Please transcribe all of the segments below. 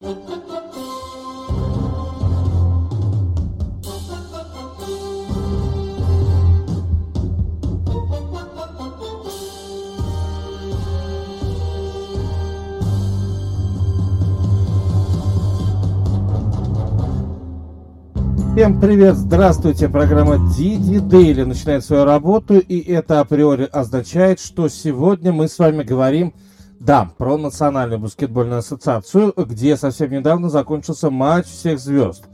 Всем привет, здравствуйте, программа Диди Дейли начинает свою работу, и это априори означает, что сегодня мы с вами говорим, да, про Национальную баскетбольную ассоциацию, где совсем недавно закончился матч всех звезд.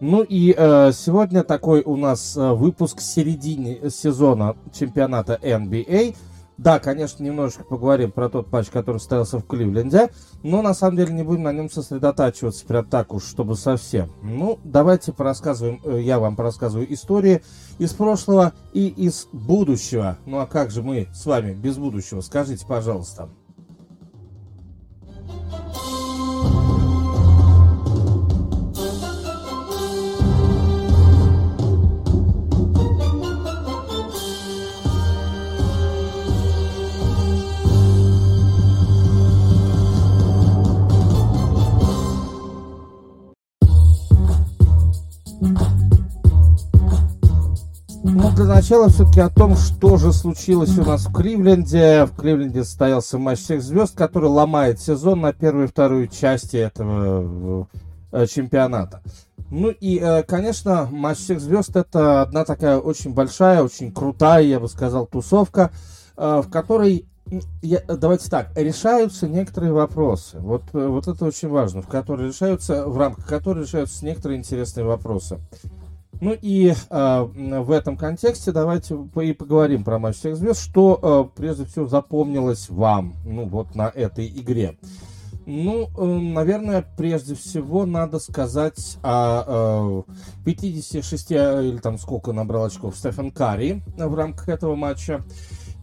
Ну и э, сегодня такой у нас э, выпуск середины сезона чемпионата NBA – да, конечно, немножечко поговорим про тот матч, который состоялся в Кливленде, но на самом деле не будем на нем сосредотачиваться прям так уж, чтобы совсем. Ну, давайте порассказываем, э, я вам порассказываю истории из прошлого и из будущего. Ну а как же мы с вами без будущего? Скажите, пожалуйста. Начала все-таки о том, что же случилось у нас в Кливленде. В Кливленде состоялся матч всех звезд, который ломает сезон на первую и вторую части этого э, чемпионата. Ну и, э, конечно, матч всех звезд это одна такая очень большая, очень крутая, я бы сказал, тусовка, э, в которой я, давайте так, решаются некоторые вопросы. Вот, вот это очень важно, в которой решаются, в рамках которой решаются некоторые интересные вопросы. Ну и э, в этом контексте давайте и поговорим про матч всех звезд, что э, прежде всего запомнилось вам, ну вот на этой игре. Ну, э, наверное, прежде всего надо сказать о э, 56 или там сколько набрал очков Стефан Карри в рамках этого матча.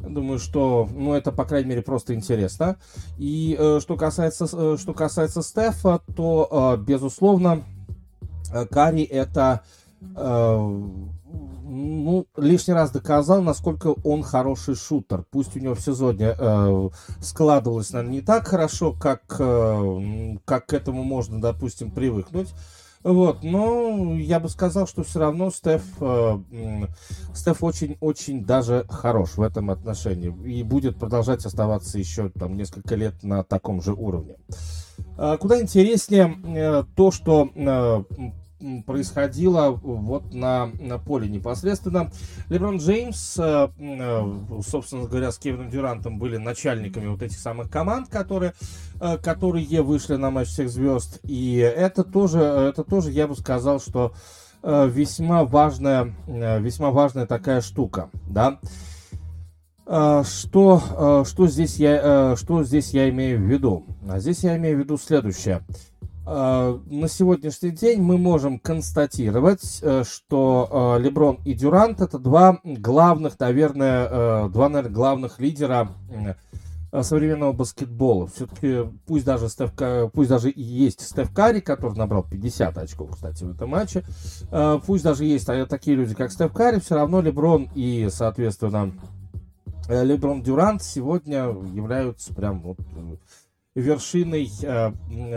Думаю, что, ну, это, по крайней мере, просто интересно. И э, что касается, э, что касается Стефа, то, э, безусловно, э, Карри это Э, ну, лишний раз доказал, насколько он хороший шутер. Пусть у него в сезоне э, складывалось, наверное, не так хорошо, как, э, как к этому можно, допустим, привыкнуть. Вот, но я бы сказал, что все равно Стеф, э, Стеф очень-очень даже хорош в этом отношении и будет продолжать оставаться еще там несколько лет на таком же уровне. Э, куда интереснее э, то, что э, происходило вот на, на поле непосредственно. Леброн Джеймс, э, э, собственно говоря, с Кевином Дюрантом были начальниками вот этих самых команд, которые, э, которые вышли на матч всех звезд. И это тоже, это тоже, я бы сказал, что весьма важная, весьма важная такая штука, да. Что, что, здесь я, что здесь я имею в виду? А здесь я имею в виду следующее. Э, на сегодняшний день мы можем констатировать, э, что э, Леброн и Дюрант это два главных, наверное, два, наверное, главных лидера современного баскетбола. Все-таки пусть даже, Стеф, пусть даже и есть Стеф Карри, который набрал 50 очков, кстати, в этом матче, пусть даже есть такие люди, как Стеф Карри, все равно Леброн и, соответственно, Леброн Дюрант сегодня являются прям вот вершиной, э,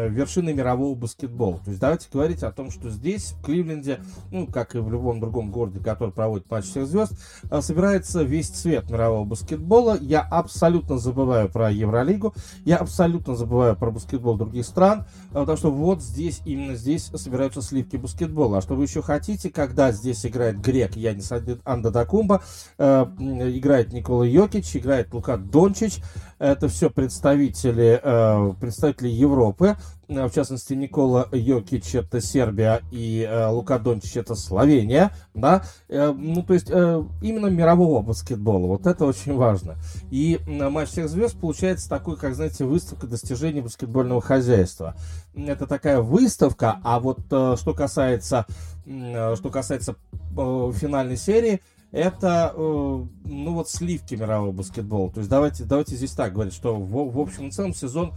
вершиной мирового баскетбола. То есть давайте говорить о том, что здесь, в Кливленде, ну, как и в любом другом городе, который проводит матч всех звезд, э, собирается весь цвет мирового баскетбола. Я абсолютно забываю про Евролигу, я абсолютно забываю про баскетбол других стран, э, потому что вот здесь, именно здесь собираются сливки баскетбола. А что вы еще хотите, когда здесь играет грек Янис Андадакумба, э, играет Никола Йокич, играет Лука Дончич, это все представители, э, представители Европы, э, в частности, Никола Йокич это Сербия и э, Лука Дончич это Словения, да, ну, то есть именно мирового баскетбола, вот это очень важно. И матч всех звезд получается такой, как, знаете, выставка достижений баскетбольного хозяйства. Это такая выставка, а вот что касается, что касается финальной серии, это, э, ну вот, сливки мирового баскетбола. То есть давайте, давайте здесь так говорить, что в, в общем и целом сезон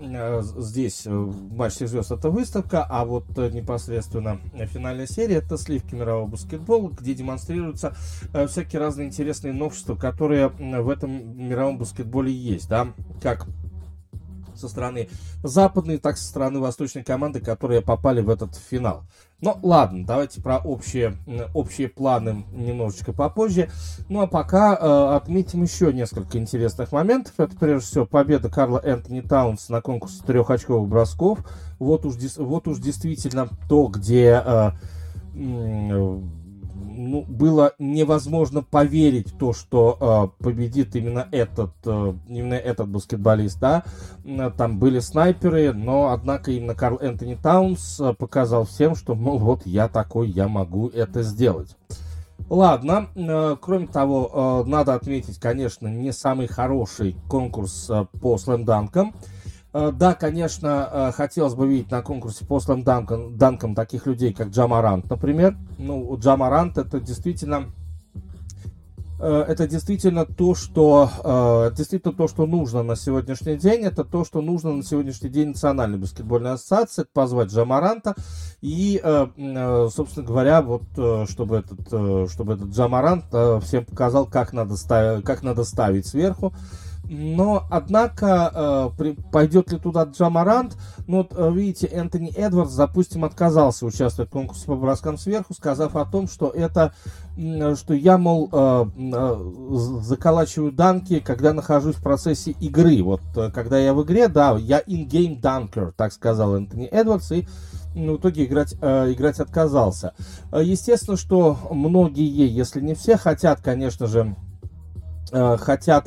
э, здесь э, матч всех звезд это выставка, а вот непосредственно финальная серия это сливки мирового баскетбола, где демонстрируются всякие разные интересные новшества, которые в этом мировом баскетболе есть, да, как со стороны западной, так и со стороны восточной команды, которые попали в этот финал. Но ладно, давайте про общие, общие планы немножечко попозже. Ну а пока э, отметим еще несколько интересных моментов. Это прежде всего победа Карла Энтони Таунс на конкурсе трехочковых бросков. Вот уж, вот уж действительно то, где э, ну, было невозможно поверить в то, что э, победит именно этот, э, именно этот баскетболист, да. Там были снайперы, но, однако, именно Карл Энтони Таунс э, показал всем, что, мол, вот я такой, я могу это сделать. Ладно, кроме того, надо отметить, конечно, не самый хороший конкурс по слэм-данкам. Э, да, конечно, э, хотелось бы видеть на конкурсе по слэм-данкам данкам таких людей, как Джамарант, например. Ну, Джамарант это действительно э, это действительно то, что действительно то, что нужно на сегодняшний день. Это то, что нужно на сегодняшний день Национальной баскетбольной ассоциации. Позвать Джамаранта и, собственно говоря, вот чтобы этот, чтобы этот Джамарант всем показал, как надо ставить, как надо ставить сверху но, однако, э, пойдет ли туда Джамарант? Ну, вот, э, видите, Энтони Эдвардс, допустим, отказался участвовать в конкурсе по броскам сверху, сказав о том, что это, что я, мол, э, э, заколачиваю данки, когда нахожусь в процессе игры. Вот, э, когда я в игре, да, я in-game dunker, так сказал Энтони Эдвардс, и в итоге играть, э, играть отказался. Э, естественно, что многие, если не все, хотят, конечно же, э, хотят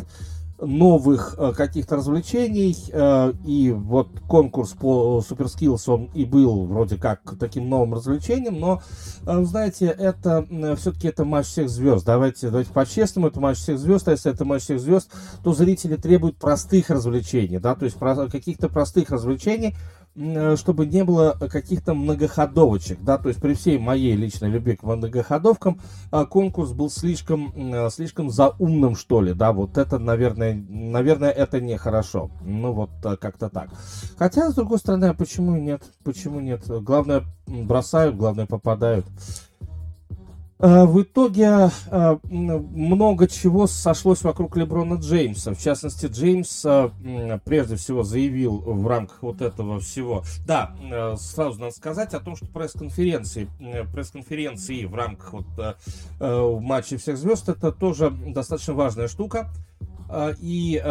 новых э, каких-то развлечений. Э, и вот конкурс по Skills, он и был вроде как таким новым развлечением, но, э, знаете, это все-таки это матч всех звезд. Давайте, давайте по-честному, это матч всех звезд, а если это матч всех звезд, то зрители требуют простых развлечений, да, то есть каких-то простых развлечений, чтобы не было каких-то многоходовочек, да, то есть при всей моей личной любви к многоходовкам э, конкурс был слишком, э, слишком заумным, что ли, да, вот это, наверное, наверное, это нехорошо, ну вот как-то так. Хотя, с другой стороны, а почему нет, почему нет, главное бросают, главное попадают. Э, в итоге э, много чего сошлось вокруг Леброна Джеймса. В частности, Джеймс э, прежде всего заявил в рамках вот этого всего. Да, сразу надо сказать о том, что пресс-конференции, пресс-конференции в рамках вот матча всех звезд это тоже достаточно важная штука. И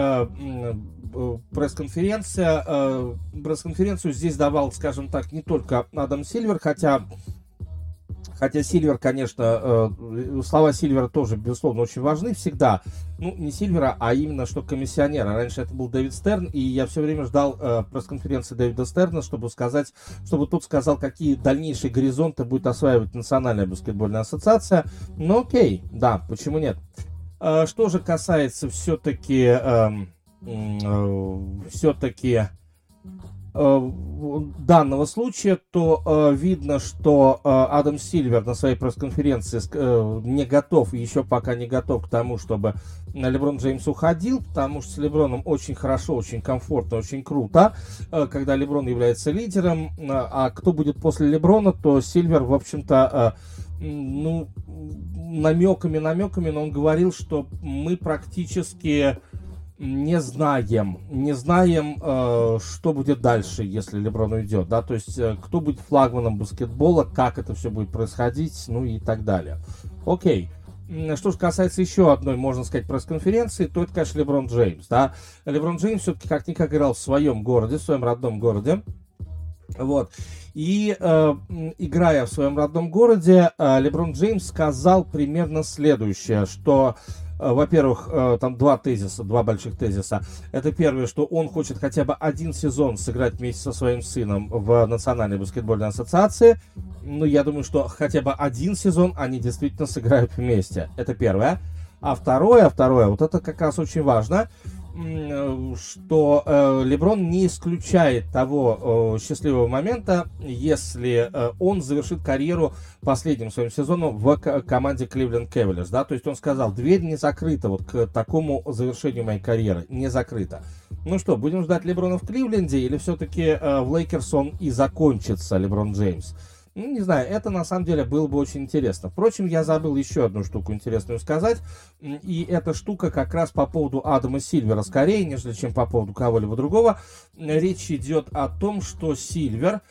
пресс-конференция, пресс-конференцию здесь давал, скажем так, не только Адам Сильвер, хотя Хотя Сильвер, конечно, э, слова Сильвера тоже, безусловно, очень важны всегда. Ну, не Сильвера, а именно что комиссионера. Раньше это был Дэвид Стерн, и я все время ждал э, пресс-конференции Дэвида Стерна, чтобы сказать, чтобы тот сказал, какие дальнейшие горизонты будет осваивать Национальная баскетбольная ассоциация. Ну, окей, да, почему нет? Э, что же касается все-таки... Э, э, все-таки данного случая, то э, видно, что э, Адам Сильвер на своей пресс-конференции э, не готов, еще пока не готов к тому, чтобы Леброн Джеймс уходил, потому что с Леброном очень хорошо, очень комфортно, очень круто, э, когда Леброн является лидером, э, а кто будет после Леброна, то Сильвер, в общем-то, э, ну, намеками, намеками, но он говорил, что мы практически не знаем, не знаем, э, что будет дальше, если Леброн уйдет, да, то есть э, кто будет флагманом баскетбола, как это все будет происходить, ну и так далее. Окей. Что же касается еще одной, можно сказать, пресс-конференции, то это, конечно, Леброн Джеймс, да. Леброн Джеймс все-таки как-никак играл в своем городе, в своем родном городе, вот. И э, играя в своем родном городе, э, Леброн Джеймс сказал примерно следующее, что во-первых, э, там два тезиса, два больших тезиса. Это первое, что он хочет хотя бы один сезон сыграть вместе со своим сыном в Национальной баскетбольной ассоциации. Ну, я думаю, что хотя бы один сезон они действительно сыграют вместе. Это первое. А второе, второе, вот это как раз очень важно – что э, Леброн не исключает того э, счастливого момента, если э, он завершит карьеру последним своим сезоном в команде Кливленд Cavaliers, да, то есть он сказал, дверь не закрыта вот к такому завершению моей карьеры, не закрыта. Ну что, будем ждать Леброна в Кливленде или все-таки в Лейкерс он и закончится, Леброн Джеймс? Ну, не знаю, это на самом деле было бы очень интересно. Впрочем, я забыл еще одну штуку интересную сказать. И эта штука как раз по поводу Адама Сильвера скорее, нежели чем по поводу кого-либо другого. Речь идет о том, что Сильвер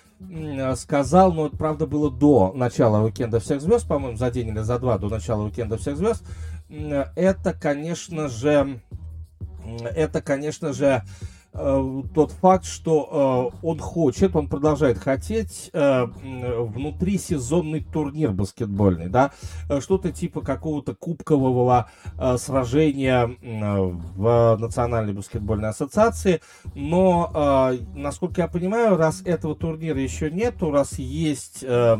сказал, но это, правда, было до начала уикенда всех звезд, по-моему, за день или за два до начала уикенда всех звезд. Это, конечно же, это, конечно же, Э, тот факт, что э, он хочет, он продолжает хотеть э, внутрисезонный турнир баскетбольный, да, э, что-то типа какого-то кубкового э, сражения э, в Национальной баскетбольной ассоциации, но, э, насколько я понимаю, раз этого турнира еще нету, раз есть э,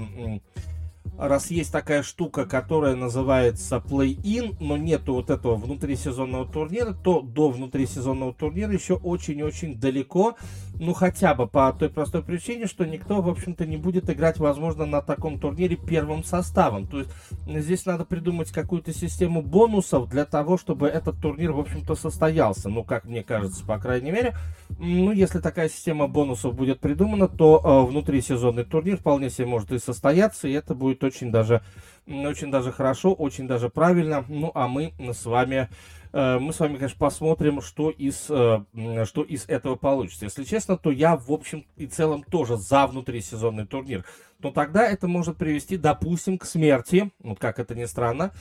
раз есть такая штука, которая называется play-in, но нету вот этого внутрисезонного турнира, то до внутрисезонного турнира еще очень-очень далеко. Ну, хотя бы по той простой причине, что никто, в общем-то, не будет играть, возможно, на таком турнире первым составом. То есть здесь надо придумать какую-то систему бонусов для того, чтобы этот турнир, в общем-то, состоялся. Ну, как мне кажется, по крайней мере. Ну, если такая система бонусов будет придумана, то э, внутрисезонный турнир вполне себе может и состояться, и это будет очень даже, очень даже хорошо, очень даже правильно. Ну, а мы с вами мы с вами, конечно, посмотрим, что из, э, что из этого получится. Если честно, то я, в общем и целом, тоже за внутрисезонный турнир то тогда это может привести, допустим, к смерти, вот как это ни странно,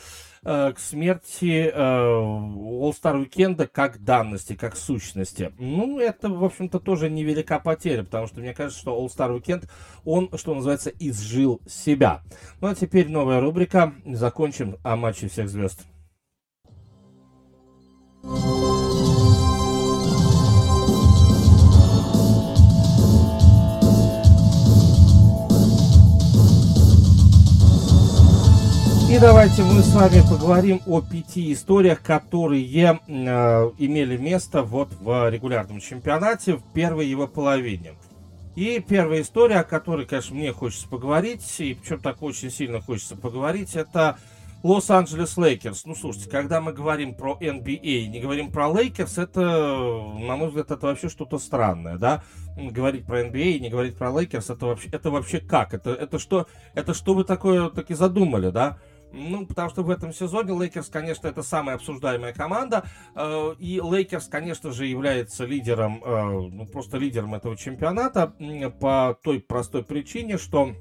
э, к смерти э, All-Star Weekend как данности, как сущности. Ну, это, в общем-то, тоже невелика потеря, потому что мне кажется, что All-Star Weekend, он, что называется, изжил себя. Ну, а теперь новая рубрика. Закончим о матче всех звезд. И давайте мы с вами поговорим о пяти историях, которые э, имели место вот в регулярном чемпионате в первой его половине. И первая история, о которой, конечно, мне хочется поговорить, и причем так очень сильно хочется поговорить, это Лос-Анджелес Лейкерс. Ну, слушайте, когда мы говорим про NBA, не говорим про Лейкерс, это, на мой взгляд, это вообще что-то странное, да? Говорить про NBA и не говорить про Лейкерс, это вообще, это вообще как? Это, это что, это что вы такое таки задумали, да? Ну, потому что в этом сезоне Лейкерс, конечно, это самая обсуждаемая команда. Э, и Лейкерс, конечно же, является лидером, э, ну, просто лидером этого чемпионата по той простой причине, что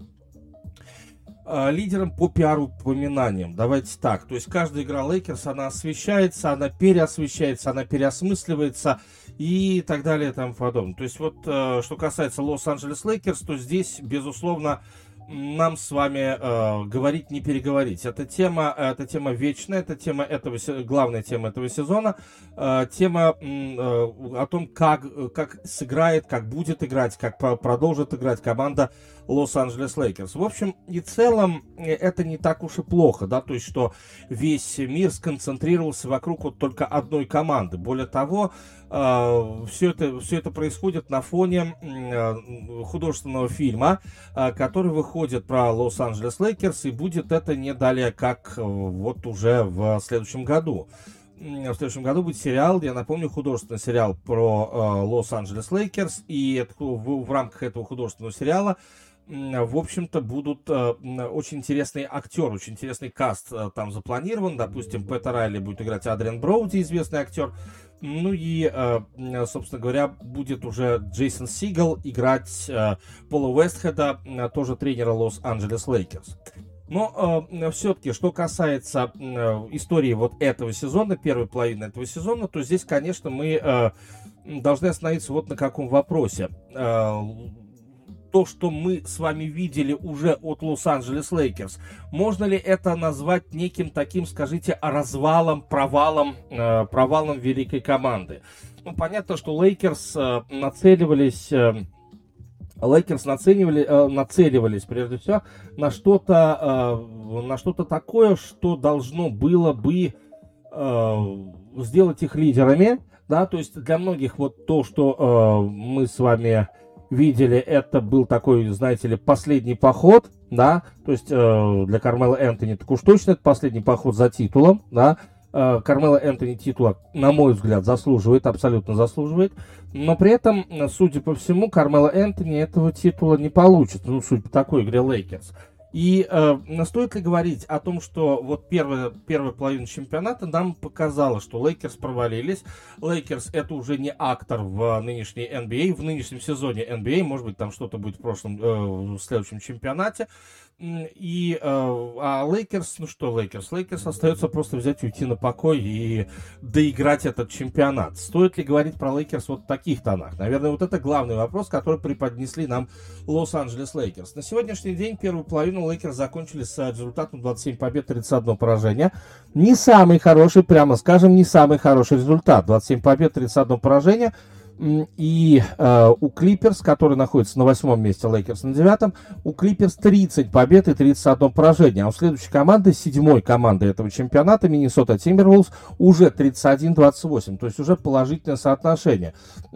лидером по пиар-упоминаниям. Давайте так. То есть каждая игра Лейкерс, она освещается, она переосвещается, она переосмысливается и так далее и тому подобное. То есть вот, что касается Лос-Анджелес Лейкерс, то здесь, безусловно, нам с вами э, говорить, не переговорить. Эта тема, эта тема вечная, это тема этого, главная тема этого сезона, э, тема э, о том, как, как сыграет, как будет играть, как продолжит играть команда Лос-Анджелес Лейкерс. В общем и целом, э, это не так уж и плохо, да, то есть, что весь мир сконцентрировался вокруг вот только одной команды. Более того, э, все это, все это происходит на фоне э, художественного фильма, который выходит про Лос-Анджелес Лейкерс, и будет это не далее, как вот уже в следующем году в следующем году будет сериал, я напомню, художественный сериал про Лос-Анджелес Лейкерс, и это, в, в рамках этого художественного сериала в общем-то, будут э, очень интересные актеры, очень интересный каст э, там запланирован. Допустим, Пэта Райли будет играть Адриан Броуди, известный актер. Ну и, э, собственно говоря, будет уже Джейсон Сигал играть Пола Уэстхеда, тоже тренера Лос-Анджелес Лейкерс. Но э, все-таки, что касается э, истории вот этого сезона, первой половины этого сезона, то здесь, конечно, мы э, должны остановиться вот на каком вопросе. То, что мы с вами видели уже от Лос-Анджелес Лейкерс, можно ли это назвать неким таким, скажите, развалом, провалом, э, провалом великой команды? Ну, понятно, что Лейкерс э, нацеливались... Э, Лейкерс нацеливали, э, нацеливались прежде всего на что-то, э, на что-то такое, что должно было бы э, сделать их лидерами, да, то есть для многих вот то, что мы с вами видели, это был такой, знаете ли, последний поход, да, то есть э, для Кармела Энтони так уж точно это последний поход за титулом, да, Э, Кармела Энтони титула, на мой взгляд, заслуживает, абсолютно заслуживает. Но при этом, судя по всему, Кармела Энтони этого титула не получит. Ну, судя по такой игре Лейкерс. И э, стоит ли говорить о том, что вот первая, первая половина чемпионата нам показала, что Лейкерс провалились. Лейкерс это уже не актор в нынешней NBA, в нынешнем сезоне NBA, может быть там что-то будет в прошлом, э, в следующем чемпионате. И, э, а Лейкерс, ну что Лейкерс? Лейкерс остается просто взять и уйти на покой и доиграть этот чемпионат. Стоит ли говорить про Лейкерс вот в таких тонах? Наверное, вот это главный вопрос, который преподнесли нам Лос-Анджелес Лейкерс. На сегодняшний день первую половину Лейкерс закончили с результатом 27 побед, 31 поражение. Не самый хороший, прямо скажем, не самый хороший результат. 27 побед, 31 поражение – и э, у Клиперс, который находится на восьмом месте, Лейкерс на девятом, у Клиперс 30 побед и 31 поражение. А у следующей команды, седьмой команды этого чемпионата, Миннесота Тимберволс, уже 31-28. То есть уже положительное соотношение.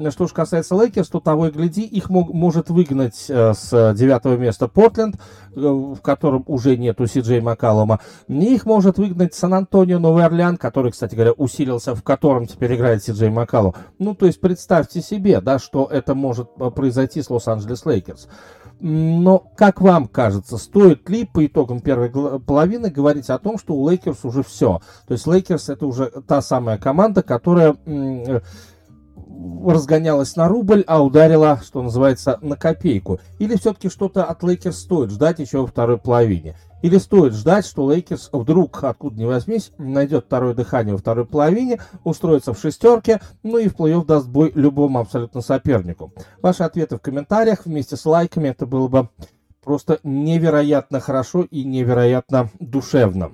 Что же касается Лейкерс, то того и гляди, их мог, может выгнать э, с девятого места Портленд, э, в котором уже нету Си-Джей Маккалума. Их может выгнать Сан-Антонио Новый Орлеан, который, кстати говоря, усилился, в котором теперь играет Си-Джей Маккалум. Ну, то есть представьте представьте себе, да, что это может э, произойти с Лос-Анджелес Лейкерс. Но, как вам кажется, стоит ли по итогам первой половины говорить о том, что у Лейкерс уже все? То есть Лейкерс это уже та самая команда, которая разгонялась на рубль, а ударила, что называется, на копейку? Или все-таки что-то от Лейкерс стоит ждать еще во второй половине? Или стоит ждать, что Лейкерс вдруг, откуда ни возьмись, найдет второе дыхание во второй половине, устроится в шестерке, ну и в плей-офф даст бой любому абсолютно сопернику? Ваши ответы в комментариях вместе с лайками, это было бы просто невероятно хорошо и невероятно душевно.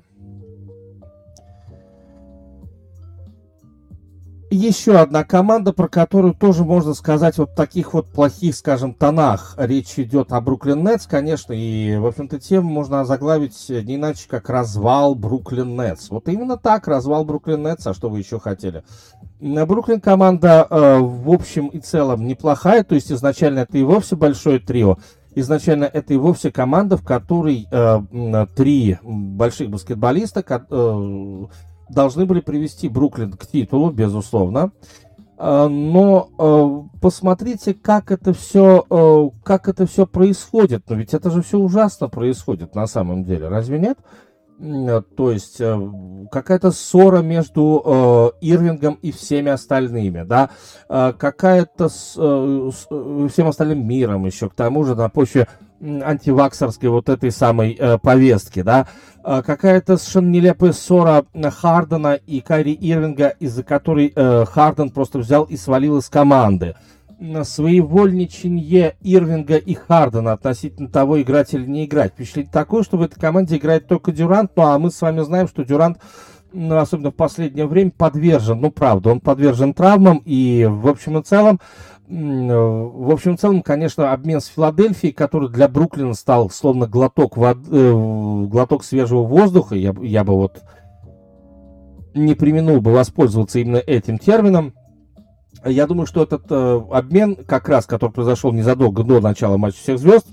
Еще одна команда, про которую тоже можно сказать вот таких вот плохих, скажем, тонах. Речь идет о Бруклин Нетс, конечно, и, в общем-то, тему можно озаглавить не иначе, как развал Бруклин Нетс. Вот именно так, развал Бруклин Нетс, а что вы еще хотели? Бруклин команда, э, в общем и целом, неплохая, то есть изначально это и вовсе большое трио. Изначально это и вовсе команда, в которой э, три больших баскетболиста, э, должны были привести Бруклин к титулу, безусловно. А, но а, посмотрите, как это все, а, как это все происходит. Но ведь это же все ужасно происходит на самом деле, разве нет? То есть какая-то ссора между Ирвингом и всеми остальными, да, какая-то с, всем остальным миром еще, к тому же на почве антиваксерской вот этой самой э, повестки, да, э, какая-то совершенно нелепая ссора Хардена и Кайри Ирвинга, из-за которой э, Харден просто взял и свалил из команды. Своевольничанье Ирвинга и Хардена относительно того, играть или не играть. Впечатление такое, что в этой команде играет только Дюрант, ну а мы с вами знаем, что Дюрант ну, особенно в последнее время, подвержен, ну, правда, он подвержен травмам, и, в общем и целом, в общем, в целом, конечно, обмен с Филадельфией, который для Бруклина стал словно глоток, воды, э, глоток свежего воздуха, я, я бы вот не применил бы воспользоваться именно этим термином. Я думаю, что этот э, обмен, как раз, который произошел незадолго до начала матча всех звезд,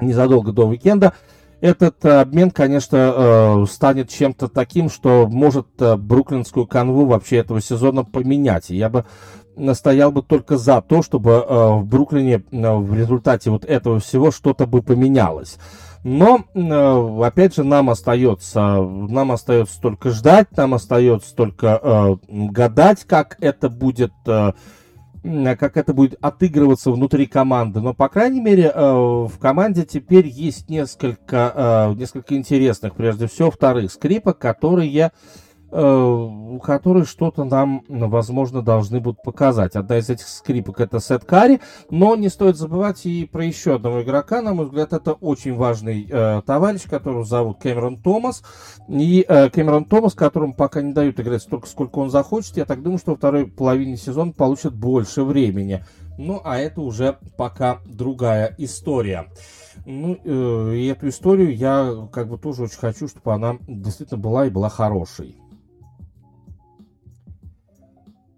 незадолго до уикенда, этот э, обмен, конечно, э, станет чем-то таким, что может э, бруклинскую канву вообще этого сезона поменять. Я бы стоял бы только за то, чтобы э, в Бруклине э, в результате вот этого всего что-то бы поменялось. Но, э, опять же, нам остается, нам остается только ждать, нам остается только гадать, как это будет, как это будет отыгрываться внутри команды. Но, по крайней мере, в команде теперь есть несколько, несколько интересных, прежде всего, вторых скрипок, которые Э, которые что-то нам, возможно, должны будут показать. Одна из этих скрипок это Сет Карри, но не стоит забывать и про еще одного игрока, на мой взгляд, это очень важный э, товарищ, которого зовут Кэмерон Томас. И э, Кэмерон Томас, которому пока не дают играть столько, сколько он захочет, я так думаю, что во второй половине сезона получит больше времени. Ну, а это уже пока другая история. Ну, э, и эту историю я как бы тоже очень хочу, чтобы она действительно была и была хорошей.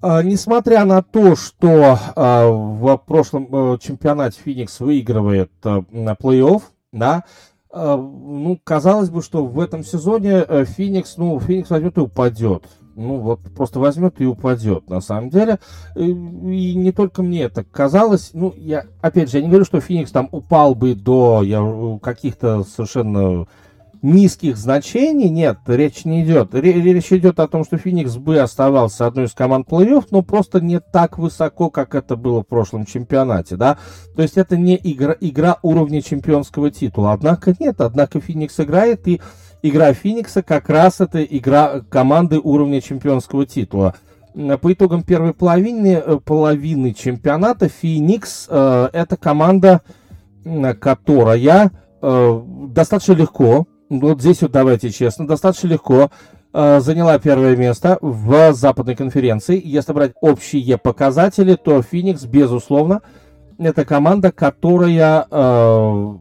А, несмотря на то, что а, в прошлом а, чемпионате Феникс выигрывает а, на плей-офф, да, а, ну, казалось бы, что в этом сезоне Феникс, ну, Феникс возьмет и упадет. Ну вот просто возьмет и упадет, на самом деле. И, не только мне это казалось. Ну, я, опять же, я не говорю, что Феникс там упал бы до каких-то совершенно низких значений. Нет, речь не идет. Речь идет о том, что Феникс бы оставался одной из команд плей-офф, но просто не так высоко, как это было в прошлом чемпионате, да. То есть это не игра, игра уровня чемпионского титула. Однако нет, однако Феникс играет, и игра Феникса как раз это игра команды уровня чемпионского титула. По итогам первой половины, э, половины чемпионата Феникс э, это команда, которая э, достаточно легко вот здесь вот давайте честно, достаточно легко э, заняла первое место в западной конференции. Если брать общие показатели, то Феникс, безусловно, это команда, которая, э,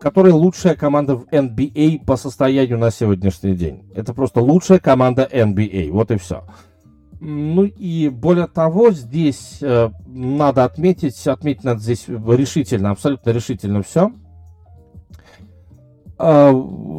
которая лучшая команда в NBA по состоянию на сегодняшний день. Это просто лучшая команда NBA. Вот и все. Ну и более того, здесь э, надо отметить, отметить надо здесь решительно, абсолютно решительно все – а,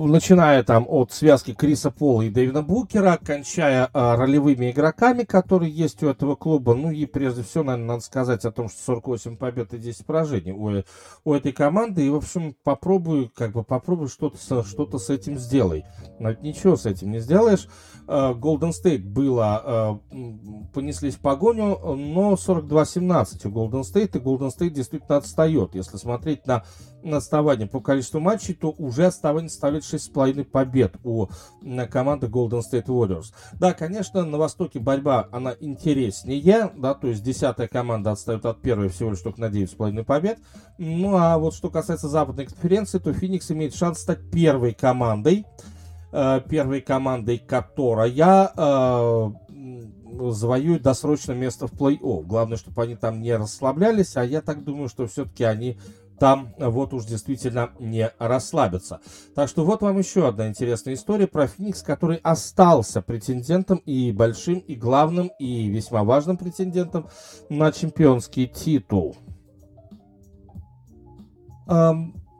начиная там от связки Криса Пола и Дэвина Букера, кончая а, ролевыми игроками, которые есть у этого клуба. Ну и прежде всего, наверное, надо сказать о том, что 48 побед и 10 поражений у, у этой команды. И, в общем, попробую, как бы попробую что-то что с этим сделай. Но ничего с этим не сделаешь. Голден э, Стейт было, э, понеслись в погоню, но 42-17 у Голден Стейт, и Голден Стейт действительно отстает. Если смотреть на отставание по количеству матчей, то уже отставание составляет 6,5 побед у команды Golden State Warriors. Да, конечно, на Востоке борьба, она интереснее, да, то есть десятая команда отстает от первой всего лишь только на 9,5 побед. Ну, а вот что касается западной конференции, то Феникс имеет шанс стать первой командой, э, первой командой, которая э, завоюет досрочное место в плей-офф. Главное, чтобы они там не расслаблялись, а я так думаю, что все-таки они там вот уж действительно не расслабятся. Так что вот вам еще одна интересная история про Феникс, который остался претендентом и большим, и главным, и весьма важным претендентом на чемпионский титул.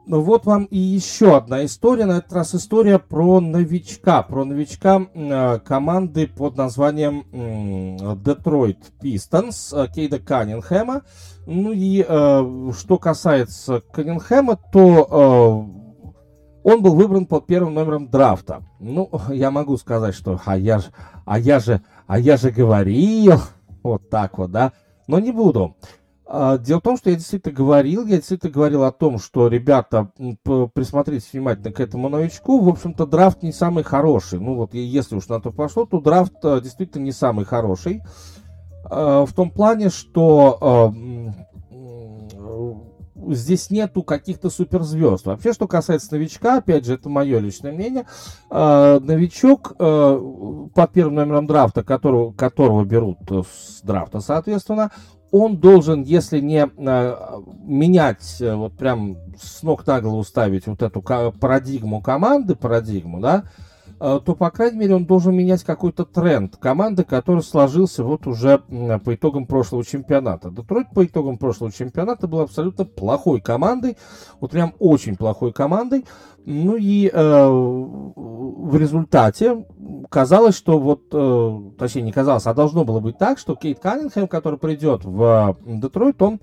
Вот вам и еще одна история, на этот раз история про новичка, про новичка э, команды под названием э, Pistons, Кейда Каннингхэма. Ну и э, что касается Каннингхэма, то э, он был выбран под первым номером драфта. Ну, я могу сказать, что а я же, а я же, а я же говорил, вот так вот, да, но не буду. А, дело в том, что я действительно говорил, я действительно говорил о том, что, ребята, присмотритесь внимательно к этому новичку. В общем-то, драфт не самый хороший. Ну вот, если уж на то пошло, то драфт а, действительно не самый хороший. А, в том плане, что здесь нету каких-то суперзвезд. Вообще, что касается новичка, опять же, это мое личное мнение, новичок под первым номером драфта, которого, которого берут с драфта, соответственно, он должен, если не э, менять, э, вот прям с ног на голову ставить вот эту парадигму команды, парадигму, да, то, по крайней мере, он должен менять какой-то тренд команды, который сложился вот уже э, по итогам прошлого чемпионата. Детройт по итогам прошлого чемпионата был абсолютно плохой командой, вот прям очень плохой командой. Ну и э, в результате казалось, что вот, э, точнее не казалось, а должно было быть так, что Кейт Каннингем, который придет в Детройт, он,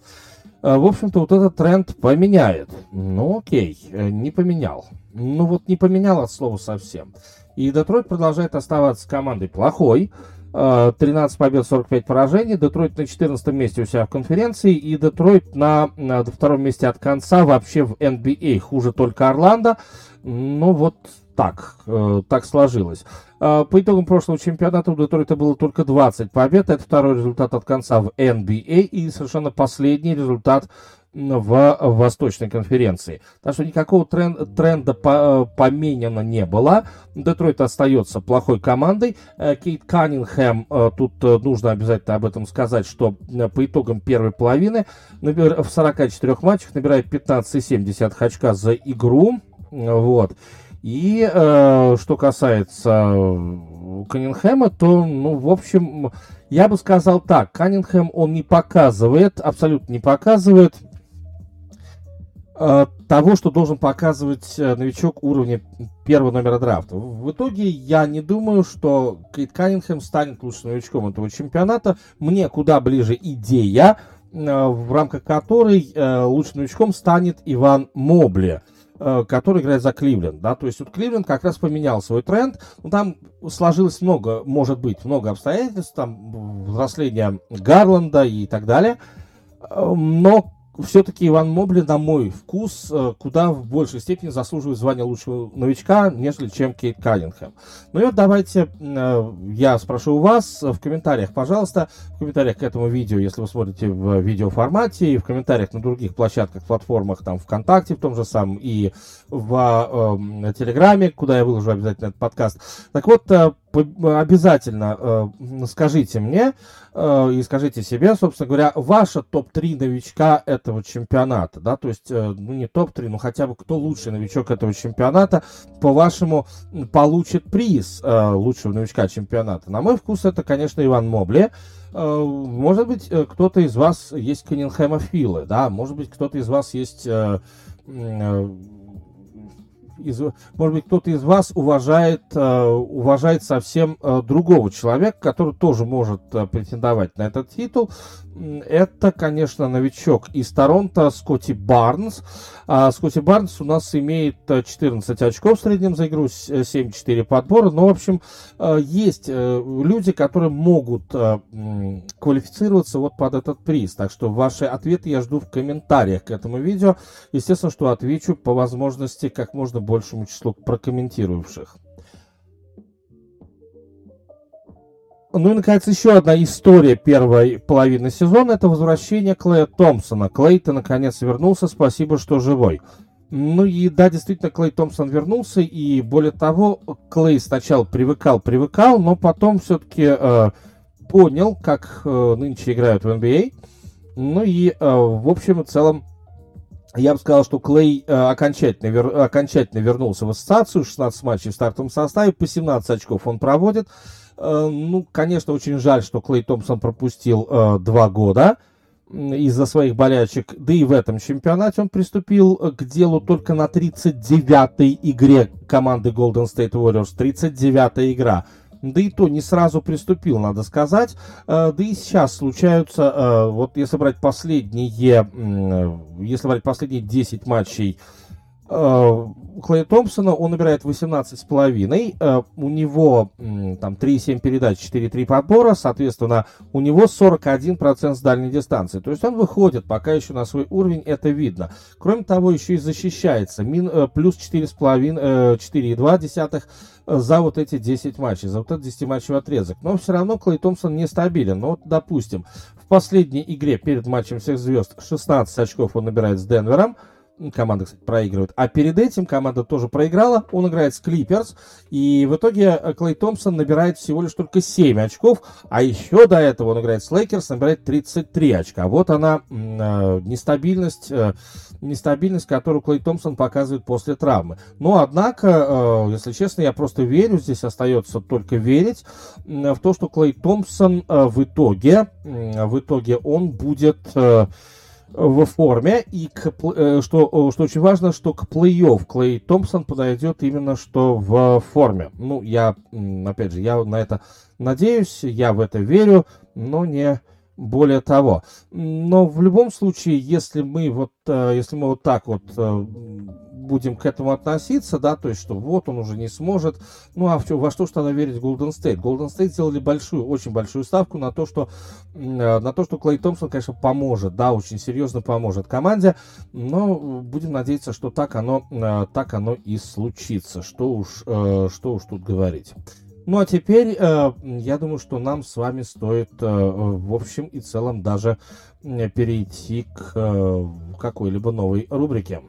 э, в общем-то, вот этот тренд поменяет. Ну окей, э, не поменял. Ну вот не поменял от слова совсем. И Детройт продолжает оставаться командой плохой. 13 побед, 45 поражений. Детройт на 14 месте у себя в конференции. И Детройт на, на втором месте от конца вообще в NBA. Хуже только Орландо. Ну вот так, э, так сложилось. Э, по итогам прошлого чемпионата у Детройта было только 20 побед. Это второй результат от конца в NBA и совершенно последний результат в Восточной конференции. Так что никакого трен, тренда по, поменено не было. Детройт остается плохой командой. Э, Кейт Каннингхэм, э, тут э, нужно обязательно об этом сказать, что по итогам первой половины в 44 матчах набирает 15,7 очка за игру. Вот. И э, что касается Каннингхэма, то, ну, в общем, я бы сказал так, Каннингхэм, он не показывает, абсолютно не показывает того, что должен показывать э, новичок уровня первого номера драфта. В итоге я не думаю, что Кейт Каннингем станет лучшим новичком этого чемпионата. Мне куда ближе идея, э, в рамках которой э, лучшим новичком станет Иван Мобли который играет за Кливленд, да, то есть вот Кливленд как раз поменял свой тренд, ну, там сложилось много, может быть, много обстоятельств, там взросление Гарланда и так далее, но все-таки Иван Мобли, на мой вкус, э, куда в большей степени заслуживает звания лучшего новичка, нежели чем Кейт Каллинхэм. Ну и вот давайте э, я спрошу у вас в комментариях, пожалуйста, в комментариях к этому видео, если вы смотрите в видеоформате, и в комментариях на других площадках, платформах, там ВКонтакте в том же самом, и в э, Телеграме, куда я выложу обязательно этот подкаст. Так вот, э, обязательно э, скажите мне э, и скажите себе, собственно говоря, ваша топ-3 новичка этого чемпионата, да, то есть, э, ну, не топ-3, но хотя бы кто лучший новичок этого чемпионата, по-вашему, получит приз э, лучшего новичка чемпионата. На мой вкус, это, конечно, Иван Мобли. Э, может быть, э, кто-то из вас есть Каннинхэма да, может быть, кто-то из вас есть... Из, может быть, кто-то из вас уважает, э, уважает совсем э, другого человека, который тоже может э, претендовать на этот титул. Это, конечно, новичок из Торонто Скотти Барнс. А Скотти Барнс у нас имеет 14 очков в среднем за игру, 7-4 подбора. Но, в общем, есть люди, которые могут квалифицироваться вот под этот приз. Так что ваши ответы я жду в комментариях к этому видео. Естественно, что отвечу по возможности как можно большему числу прокомментирующих. Ну и, наконец, еще одна история первой половины сезона – это возвращение Клея Томпсона. Клей-то, наконец, вернулся, спасибо, что живой. Ну и да, действительно, Клей Томпсон вернулся, и более того, Клей сначала привыкал, привыкал, но потом все-таки э, понял, как э, нынче играют в NBA. Ну и, э, в общем и целом, я бы сказал, что Клей э, окончательно, вер, окончательно вернулся в ассоциацию, 16 матчей в стартовом составе, по 17 очков он проводит. Э, ну, конечно, очень жаль, что Клей Томпсон пропустил э, два года из-за своих болячек. Да и в этом чемпионате он приступил э, к делу только на 39-й игре команды Golden State Warriors. 39-я игра. Да и то не сразу приступил, надо сказать. Да и сейчас случаются, вот если брать последние, если брать последние 10 матчей Э, Клея Томпсона, он набирает 18,5, э, у него там 3,7 передач, 4,3 подбора, соответственно, у него 41% с дальней дистанции. То есть он выходит пока еще на свой уровень, это видно. Кроме того, еще и защищается, мин, э, плюс 4,5, 4,2 за вот эти 10 матчей, за вот этот 10-матчевый отрезок. Но все равно Клей Томпсон нестабилен. Но вот, допустим, в последней игре перед матчем всех звезд 16 очков он набирает с Денвером, Команда, кстати, проигрывает. А перед этим команда тоже проиграла. Он играет с Клиперс. И в итоге э, Клей Томпсон набирает всего лишь только 7 очков. А еще до этого он играет с Лейкерс, набирает 33 очка. Вот она э, нестабильность, э, нестабильность, которую Клей Томпсон показывает после травмы. Но, однако, э, если честно, я просто верю, здесь остается только верить э, в то, что Клей Томпсон э, в итоге, э, в итоге он будет... В форме, и к, э, что, что очень важно, что к плей-офф Клей Томпсон подойдет именно что в форме. Ну, я, опять же, я на это надеюсь, я в это верю, но не более того. Но в любом случае, если мы вот, э, если мы вот так вот э, будем к этому относиться, да, то есть, что вот он уже не сможет. Ну, а во что что надо верить Golden State? Golden State сделали большую, очень большую ставку на то, что, э, на то, что Клей Томпсон, конечно, поможет, да, очень серьезно поможет команде, но будем надеяться, что так оно, так оно и случится, что уж, что уж тут говорить. Ну а теперь я думаю, что нам с вами стоит в общем и целом даже перейти к какой-либо новой рубрике.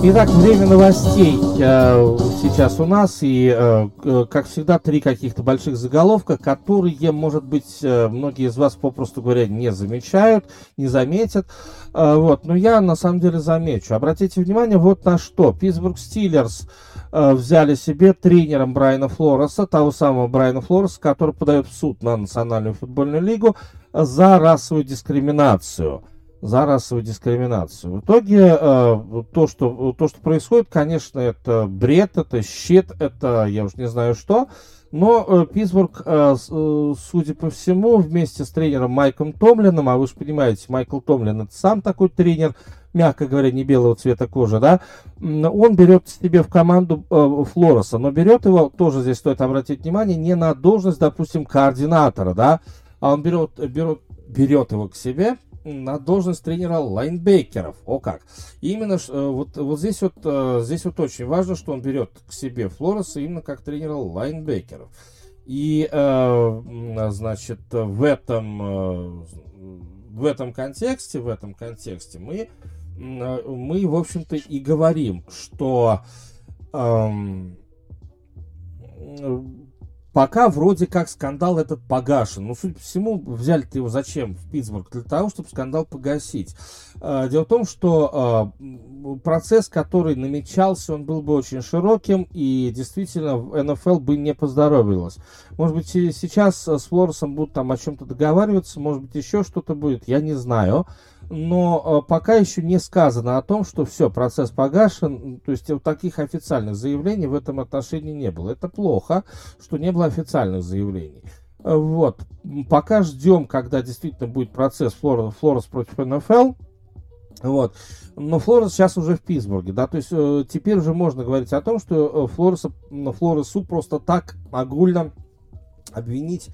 Итак, время новостей э, сейчас у нас, и, э, как всегда, три каких-то больших заголовка, которые, может быть, э, многие из вас, попросту говоря, не замечают, не заметят. Вот, но я, на самом деле, замечу. Обратите внимание вот на что. Питтсбург Стиллерс взяли себе тренером Брайана Флореса, того самого Брайана Флореса, который подает в суд на Национальную футбольную лигу за расовую дискриминацию за расовую дискриминацию. В итоге э, то, что, то, что происходит, конечно, это бред, это щит, это я уж не знаю что. Но э, Питтсбург, э, судя по всему, вместе с тренером Майком Томлином, а вы же понимаете, Майкл Томлин это сам такой тренер, мягко говоря, не белого цвета кожи, да, он берет себе в команду э, Флореса, но берет его, тоже здесь стоит обратить внимание, не на должность, допустим, координатора, да, а он берет, берет, берет его к себе, на должность тренера лайнбекеров. О как. Именно э, вот, вот здесь вот э, здесь вот очень важно, что он берет к себе Флореса именно как тренера лайнбекеров. И э, значит в этом в этом контексте в этом контексте мы мы в общем-то и говорим, что эм, Пока вроде как скандал этот погашен. Ну, судя по всему, взяли-то его зачем в Питтсбург? Для того, чтобы скандал погасить. А, дело в том, что а, процесс, который намечался, он был бы очень широким, и действительно НФЛ бы не поздоровилось. Может быть, сейчас с Флоресом будут там о чем-то договариваться, может быть, еще что-то будет, я не знаю но э, пока еще не сказано о том, что все, процесс погашен, то есть таких официальных заявлений в этом отношении не было. Это плохо, что не было официальных заявлений. Э, вот, пока ждем, когда действительно будет процесс Флорес, Флорес против НФЛ, вот. Но Флорес сейчас уже в Питтсбурге, да, то есть э, теперь уже можно говорить о том, что Флореса, Флоресу просто так огульно обвинить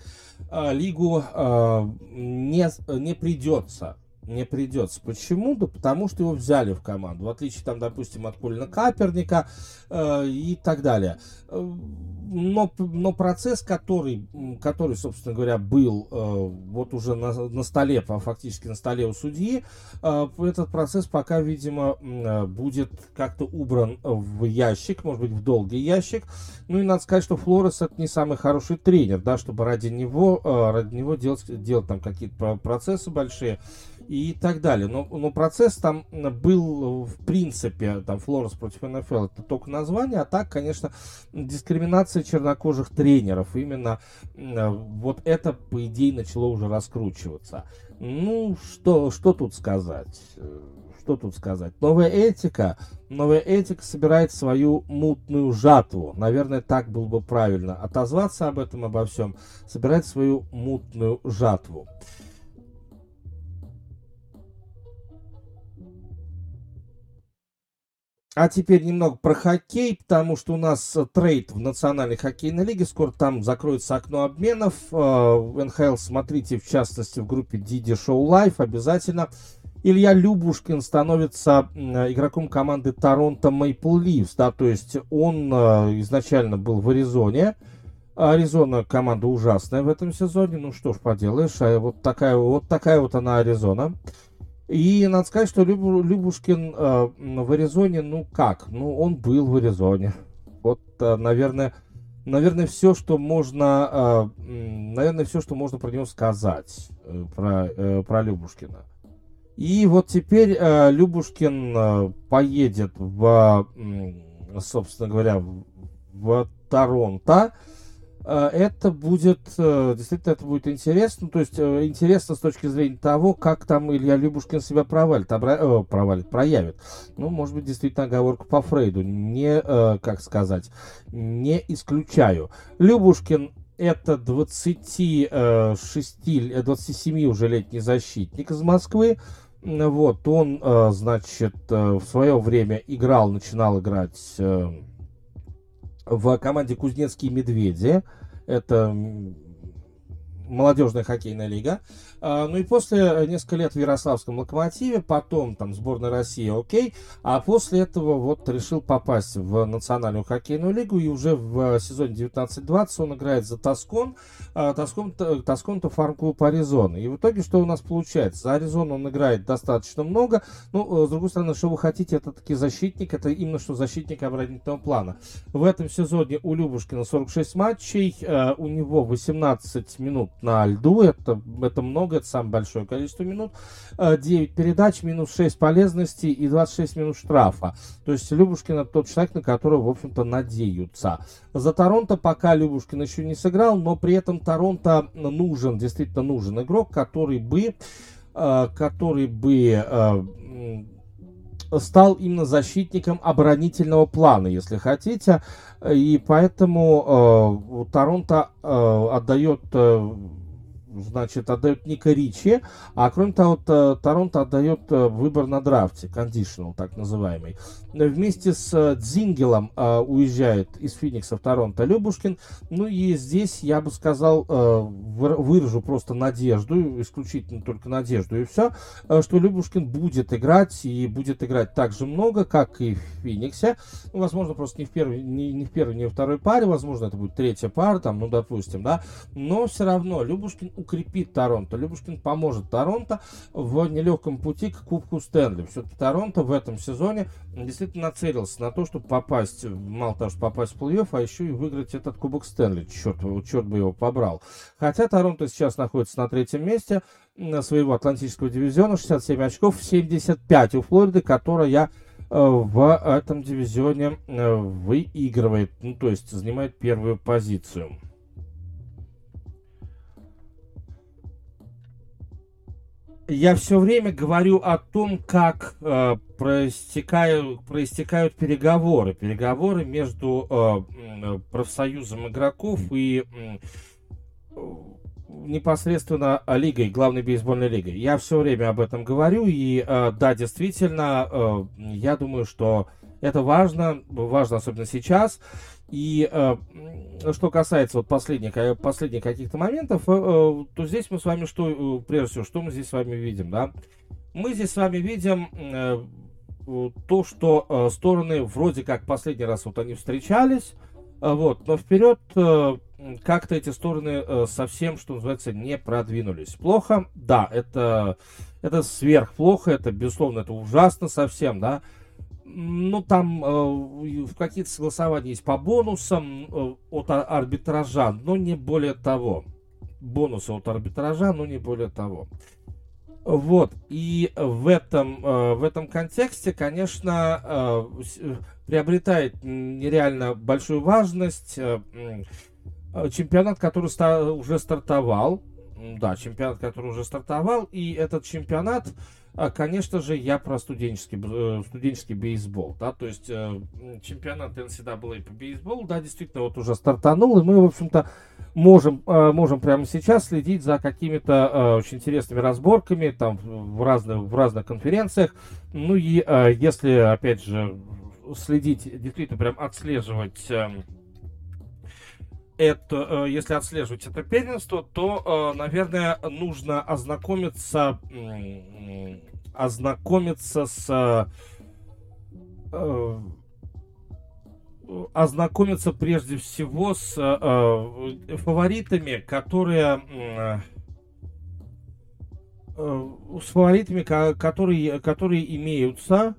э, лигу э, не, не придется не придется. Почему? Да потому что его взяли в команду, в отличие, там, допустим, от Колина Каперника э, и так далее. Э, но, но процесс, который, который, собственно говоря, был э, вот уже на, на столе, фактически на столе у судьи, э, этот процесс пока, видимо, э, будет как-то убран в ящик, может быть, в долгий ящик. Ну и надо сказать, что Флорес это не самый хороший тренер, да, чтобы ради него, э, ради него делать, делать там какие-то процессы большие и так далее. Но, но процесс там был, в принципе, там, Флорес против НФЛ, это только название, а так, конечно, дискриминация чернокожих тренеров, именно вот это, по идее, начало уже раскручиваться. Ну, что, что тут сказать? Что тут сказать? Новая этика, новая этика собирает свою мутную жатву. Наверное, так было бы правильно отозваться об этом, обо всем. Собирает свою мутную жатву. А теперь немного про хоккей, потому что у нас э, трейд в Национальной хоккейной лиге. Скоро там закроется окно обменов. Э, в НХЛ смотрите, в частности, в группе Диди Show Live обязательно. Илья Любушкин становится игроком команды Торонто Мейпл Ливс. Да, то есть он э, изначально был в Аризоне. Аризона команда ужасная в этом сезоне. Ну что ж поделаешь, а вот такая вот такая вот она Аризона. И надо сказать, что Люб, Любушкин э, в Аризоне, ну как? Ну, он был в Аризоне. Вот, э, наверное, наверное, все, что можно, э, наверное, все, что можно про него сказать, э, про, э, про Любушкина. И вот теперь э, Любушкин э, поедет в, э, собственно говоря, в, в Торонто. Это будет, э, действительно, это будет интересно. То есть, э, интересно с точки зрения того, как там Илья Любушкин себя провалит, обра... э, провалит, проявит. Ну, может быть, действительно, оговорка по Фрейду. Не, как сказать, не исключаю. Любушкин это 26, 27 уже летний защитник из Москвы. Вот, он, значит, в свое время играл, начинал играть в команде Кузнецкие медведи. Это молодежная хоккейная лига. А, ну и после несколько лет в Ярославском локомотиве, потом там сборная России, окей, а после этого вот решил попасть в национальную хоккейную лигу и уже в сезоне 19-20 он играет за Тоскон, Тоскон, Тоскон-то фарм-клуб Аризона. И в итоге что у нас получается? За Аризону он играет достаточно много, ну, с другой стороны, что вы хотите, это таки защитник, это именно что защитник оборонительного плана. В этом сезоне у Любушкина 46 матчей, у него 18 минут на льду, это, это много, это самое большое количество минут, 9 э, передач, минус 6 полезностей и 26 минут штрафа. То есть Любушкин это тот человек, на которого, в общем-то, надеются. За Торонто пока Любушкин еще не сыграл, но при этом Торонто нужен, действительно нужен игрок, который бы, э, который бы э, стал именно защитником оборонительного плана, если хотите. И поэтому э, Торонто э, отдает э, значит, отдает Ника Ричи, а кроме того, Торонто отдает э, выбор на драфте, conditional, так называемый. Вместе с э, Дзингелом э, уезжает из Феникса в Торонто Любушкин. Ну и здесь, я бы сказал, выражу просто надежду, исключительно только надежду и все, что Любушкин будет играть и будет играть так же много, как и в Фениксе. Ну, возможно, просто не в первой, не, не в первой, не во второй паре, возможно, это будет третья пара, там, ну, допустим, да, но все равно Любушкин укрепит Торонто. Любушкин поможет Торонто в нелегком пути к Кубку Стэнли. Все-таки Торонто в этом сезоне действительно нацелился на то, чтобы попасть, мало того, что попасть в плей-офф, а еще и выиграть этот Кубок Стэнли. Черт, черт бы его побрал. Хотя Торонто сейчас находится на третьем месте своего Атлантического дивизиона, 67 очков, 75 у Флориды, которая э, в этом дивизионе э, выигрывает, ну, то есть занимает первую позицию. Я все время говорю о том, как э, проистекают, проистекают переговоры. Переговоры между э, профсоюзом игроков и э, непосредственно лигой, главной бейсбольной лигой. Я все время об этом говорю, и э, да, действительно, э, я думаю, что это важно, важно особенно сейчас. И э, что касается вот последних, э, последних каких-то моментов, э, то здесь мы с вами что, прежде всего, что мы здесь с вами видим, да? Мы здесь с вами видим то, что стороны вроде как последний раз вот они встречались, вот, но вперед как-то эти стороны совсем, что называется, не продвинулись. Плохо? Да, это, это сверхплохо, это, безусловно, это ужасно совсем, да, ну, там э, какие-то согласования есть по бонусам э, от арбитража, но не более того. Бонусы от арбитража, но не более того. Вот, и в этом, э, в этом контексте, конечно, э, э приобретает нереально большую важность э, э, чемпионат, который ста- уже стартовал. Да, чемпионат, который уже стартовал, и этот чемпионат а, конечно же, я про студенческий, э, студенческий бейсбол, да, то есть э, чемпионат NCAA по бейсболу, да, действительно, вот уже стартанул, и мы, в общем-то, можем, э, можем прямо сейчас следить за какими-то очень интересными разборками, там, в разных, в разных конференциях, ну и если, опять же, следить, действительно, прям отслеживать эм, это, если отслеживать это первенство, то, наверное, нужно ознакомиться, ознакомиться с э, ознакомиться прежде всего с э, фаворитами, которые э, с фаворитами, которые, которые имеются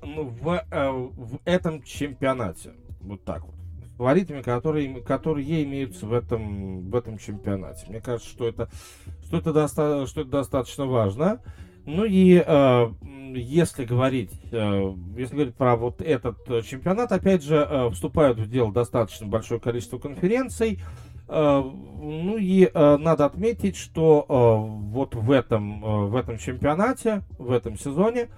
в, в этом чемпионате. Вот так вот. Фаворитами, которые, которые имеются в этом, в этом чемпионате. Мне кажется, что это, что это, доста, что это достаточно важно. Ну и э, если говорить, э, если говорить про вот этот чемпионат, опять же, э, вступают в дело достаточно большое количество конференций. Э, ну и э, надо отметить, что э, вот в этом, э, в этом чемпионате, в этом сезоне,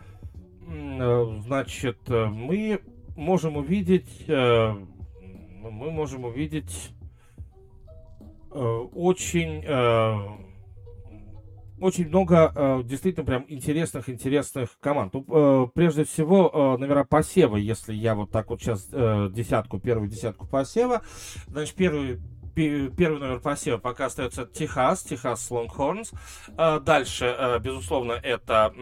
э, значит, э, мы можем увидеть, э, мы можем увидеть э, очень, э, очень много действительно прям интересных, интересных команд. Ну, прежде всего, номера посева, если я вот так вот сейчас десятку, первую десятку посева, значит, первый первый номер посева пока остается Техас, Техас Лонгхорнс. Э, дальше, э, безусловно, это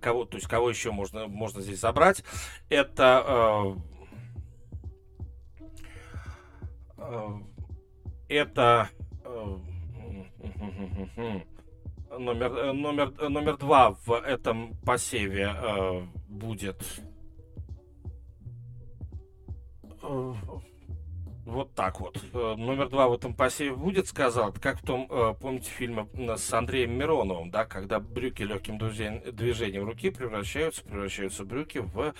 кого, то есть кого еще можно, можно здесь забрать? Это это номер, номер, номер два в этом посеве будет вот так вот. Э, номер два в этом посеве будет, сказал, как в том, э, помните, фильме с Андреем Мироновым, да, когда брюки легким движением руки превращаются, превращаются брюки в,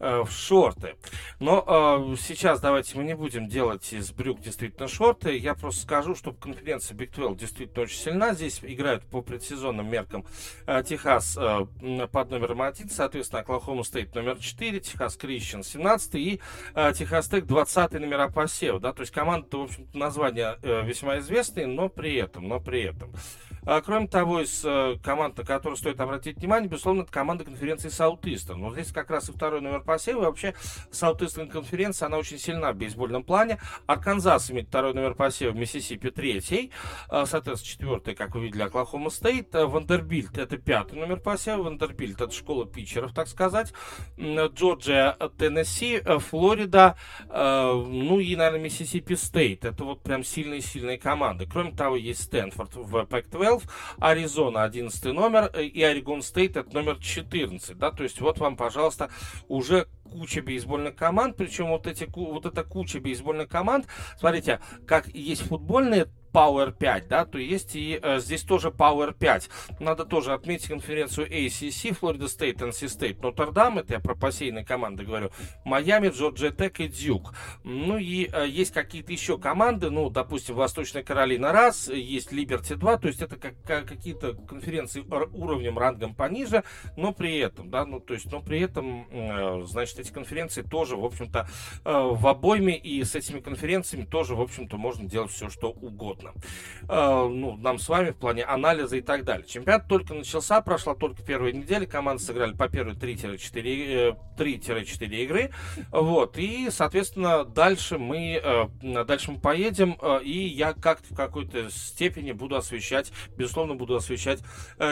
э, в шорты. Но сейчас давайте мы не будем делать из брюк действительно шорты. Я просто скажу, что конференция Big 12 действительно очень сильна. Здесь играют по предсезонным меркам Техас под номером 1, соответственно, Оклахома Стейт номер 4, Техас Крищен 17 и Техас Тек 20 номера посева Лев, да, то есть команда, в общем название э, весьма известные, но при этом, но при этом. А, кроме того, из э, команд, на которые стоит обратить внимание, безусловно, это команда конференции Саутистерн. Но здесь как раз и второй номер посева. И вообще, Саутистерн конференция, она очень сильна в бейсбольном плане. Арканзас имеет второй номер посева, Миссисипи третий. А, соответственно, четвертый, как вы видели, Оклахома Стейт. А, Вандербильт это пятый номер посева. Вандербильт это школа питчеров, так сказать. Джорджия, Теннесси, Флорида, ну и, наверное, Миссисипи Стейт. Это вот прям сильные-сильные команды. Кроме того, есть Стэнфорд в Пак-12 12, Аризона 11 номер э, и Орегон Стейт это номер 14, да, то есть вот вам, пожалуйста, уже куча бейсбольных команд, причем вот эти, вот эта куча бейсбольных команд, смотрите, как есть футбольные Power 5, да, то есть и э, здесь тоже Power 5. Надо тоже отметить конференцию ACC, Florida State, NC State, Нотр-Дам, это я про посеянные команды говорю, Майами, Джорджия Тек и Дюк. Ну и э, есть какие-то еще команды, ну, допустим, Восточная Каролина раз, есть Liberty 2, то есть это как, как, какие-то конференции уровнем, рангом пониже, но при этом, да, ну, то есть, но при этом, э, значит, эти конференции тоже, в общем-то, э, в обойме, и с этими конференциями тоже, в общем-то, можно делать все, что угодно конкретно. Э, ну, нам с вами в плане анализа и так далее. Чемпионат только начался, прошла только первая неделя, команды сыграли по первой 3-4 3-4 э, игры. Вот, и, соответственно, дальше мы, э, дальше мы поедем, э, и я как-то в какой-то степени буду освещать, безусловно, буду освещать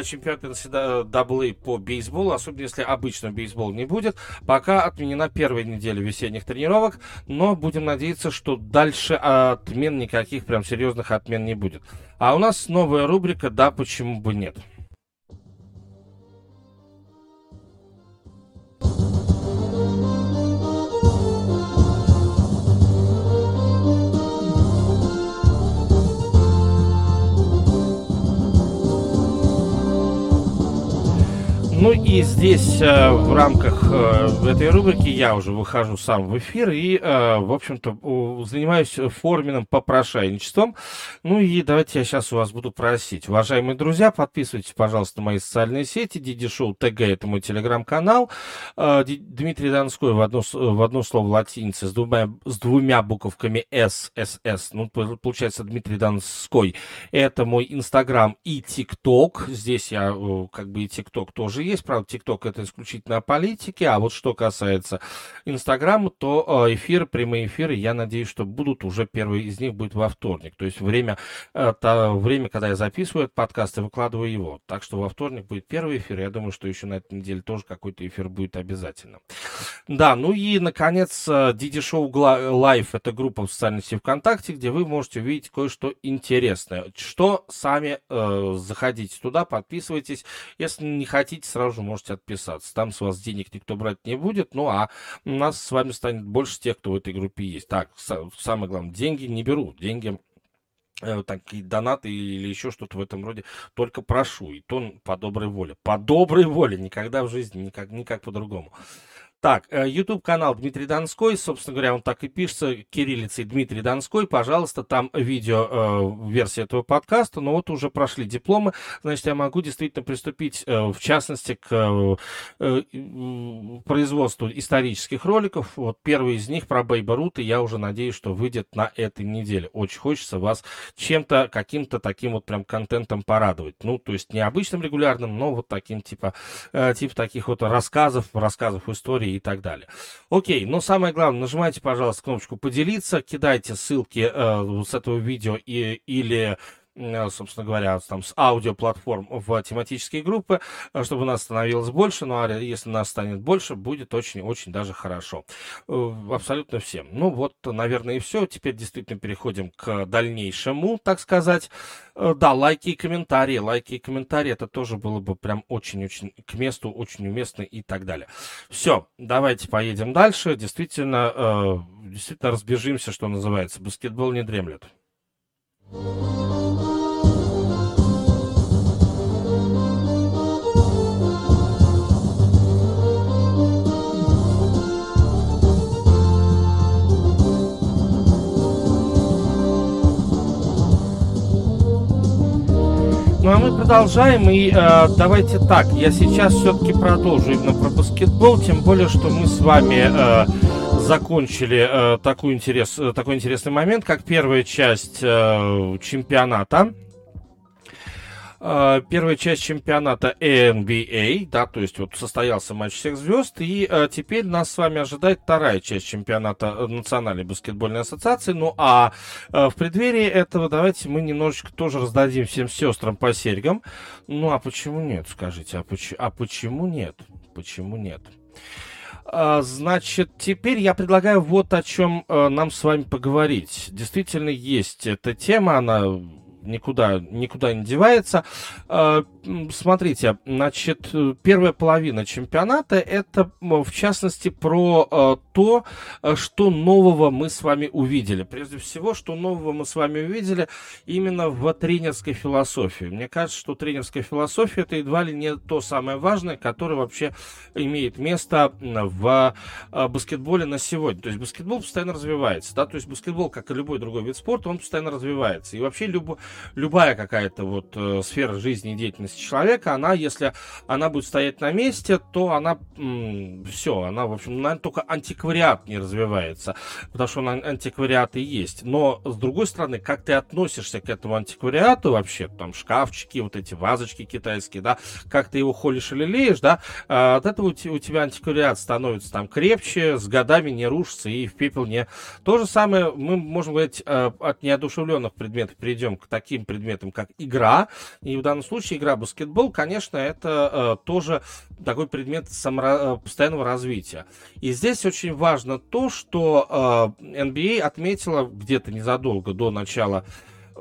чемпионат NCAA по бейсболу, особенно если обычного бейсбола не будет. Пока отменена первая неделя весенних тренировок, но будем надеяться, что дальше отмен никаких прям серьезных отмен не будет. А у нас новая рубрика «Да, почему бы нет». Ну и здесь э, в рамках э, этой рубрики я уже выхожу сам в эфир и, э, в общем-то, занимаюсь форменным попрошайничеством. Ну и давайте я сейчас у вас буду просить. Уважаемые друзья, подписывайтесь, пожалуйста, на мои социальные сети. Диди Шоу ТГ – это мой телеграм-канал. Дмитрий Донской в одно, в одно слово латиница с двумя, с двумя буковками С. Ну, получается, Дмитрий Донской. Это мой инстаграм и тикток. Здесь я, как бы, и тикток тоже есть, правда, ТикТок это исключительно о политике, а вот что касается Инстаграма, то э, эфиры, прямые эфиры, я надеюсь, что будут уже первый из них будет во вторник. То есть время, э, то время, когда я записываю этот подкаст и выкладываю его. Так что во вторник будет первый эфир. Я думаю, что еще на этой неделе тоже какой-то эфир будет обязательно. Да, ну и, наконец, Диди Шоу Лайв это группа в социальной сети ВКонтакте, где вы можете увидеть кое-что интересное. Что сами э, заходите туда, подписывайтесь. Если не хотите, сразу же можете отписаться. Там с вас денег никто брать не будет, ну а у нас с вами станет больше тех, кто в этой группе есть. Так, самое главное, деньги не беру, деньги э, такие донаты или еще что-то в этом роде, только прошу, и то по доброй воле. По доброй воле, никогда в жизни, никак, никак по-другому. Так, э, YouTube канал Дмитрий Донской, собственно говоря, он так и пишется, кириллицей Дмитрий Донской, пожалуйста, там видео э, версия этого подкаста, но вот уже прошли дипломы, значит, я могу действительно приступить, э, в частности, к производству исторических роликов. Вот первый из них про Бейба Рута, я уже надеюсь, что выйдет на этой неделе. Очень хочется вас чем-то, каким-то таким вот прям контентом порадовать. Ну, то есть не обычным регулярным, но вот таким типа, типа таких вот рассказов, рассказов истории и так далее. Окей, но самое главное, нажимайте, пожалуйста, кнопочку «Поделиться», кидайте ссылки э, с этого видео и, или собственно говоря, там, с аудиоплатформ в тематические группы, э, чтобы нас становилось больше. Ну, а если нас станет больше, будет очень-очень даже хорошо. Э, абсолютно всем. Ну, вот, наверное, и все. Теперь действительно переходим к дальнейшему, так сказать. Да, лайки и комментарии. Лайки и комментарии, это тоже было бы прям очень-очень к месту, очень уместно и так далее. Все, давайте поедем дальше. Действительно, действительно разбежимся, что называется. Баскетбол не дремлет. Ну а мы продолжаем, и э, давайте так, я сейчас все-таки продолжу именно про баскетбол, тем более, что мы с вами э, закончили э, такой, интерес, э, такой интересный момент, как первая часть э, чемпионата Э, первая часть чемпионата NBA, да, то есть вот состоялся матч всех звезд, и э, теперь нас с вами ожидает вторая часть чемпионата э, Национальной баскетбольной ассоциации. Ну а в преддверии этого давайте мы немножечко тоже раздадим всем сестрам по серьгам. Ну а почему нет, скажите, а, поч- а почему нет? Почему нет? Значит, теперь я предлагаю вот о чем нам с вами поговорить. Действительно есть эта тема, она никуда, никуда не девается. Смотрите, значит, первая половина чемпионата это, в частности, про а, то, что нового мы с вами увидели. Прежде всего, что нового мы с вами увидели именно в тренерской философии. Мне кажется, что тренерская философия это едва ли не то самое важное, которое вообще имеет место в баскетболе на сегодня. То есть баскетбол постоянно развивается, да, то есть баскетбол, как и любой другой вид спорта, он постоянно развивается. И вообще любой любая какая-то вот э, сфера жизни и деятельности человека, она, если она будет стоять на месте, то она все, она, в общем, наверное, только антиквариат не развивается, потому что он антиквариат и есть. Но, с другой стороны, как ты относишься к этому антиквариату вообще, там, шкафчики, вот эти вазочки китайские, да, как ты его холишь или леешь, да, э, от этого у, тебя антиквариат становится там крепче, с годами не рушится и в пепел не... То же самое мы можем говорить э, от неодушевленных предметов, перейдем к таким предметом, как игра. И в данном случае игра баскетбол, конечно, это э, тоже такой предмет самора... Э, постоянного развития. И здесь очень важно то, что э, NBA отметила где-то незадолго до начала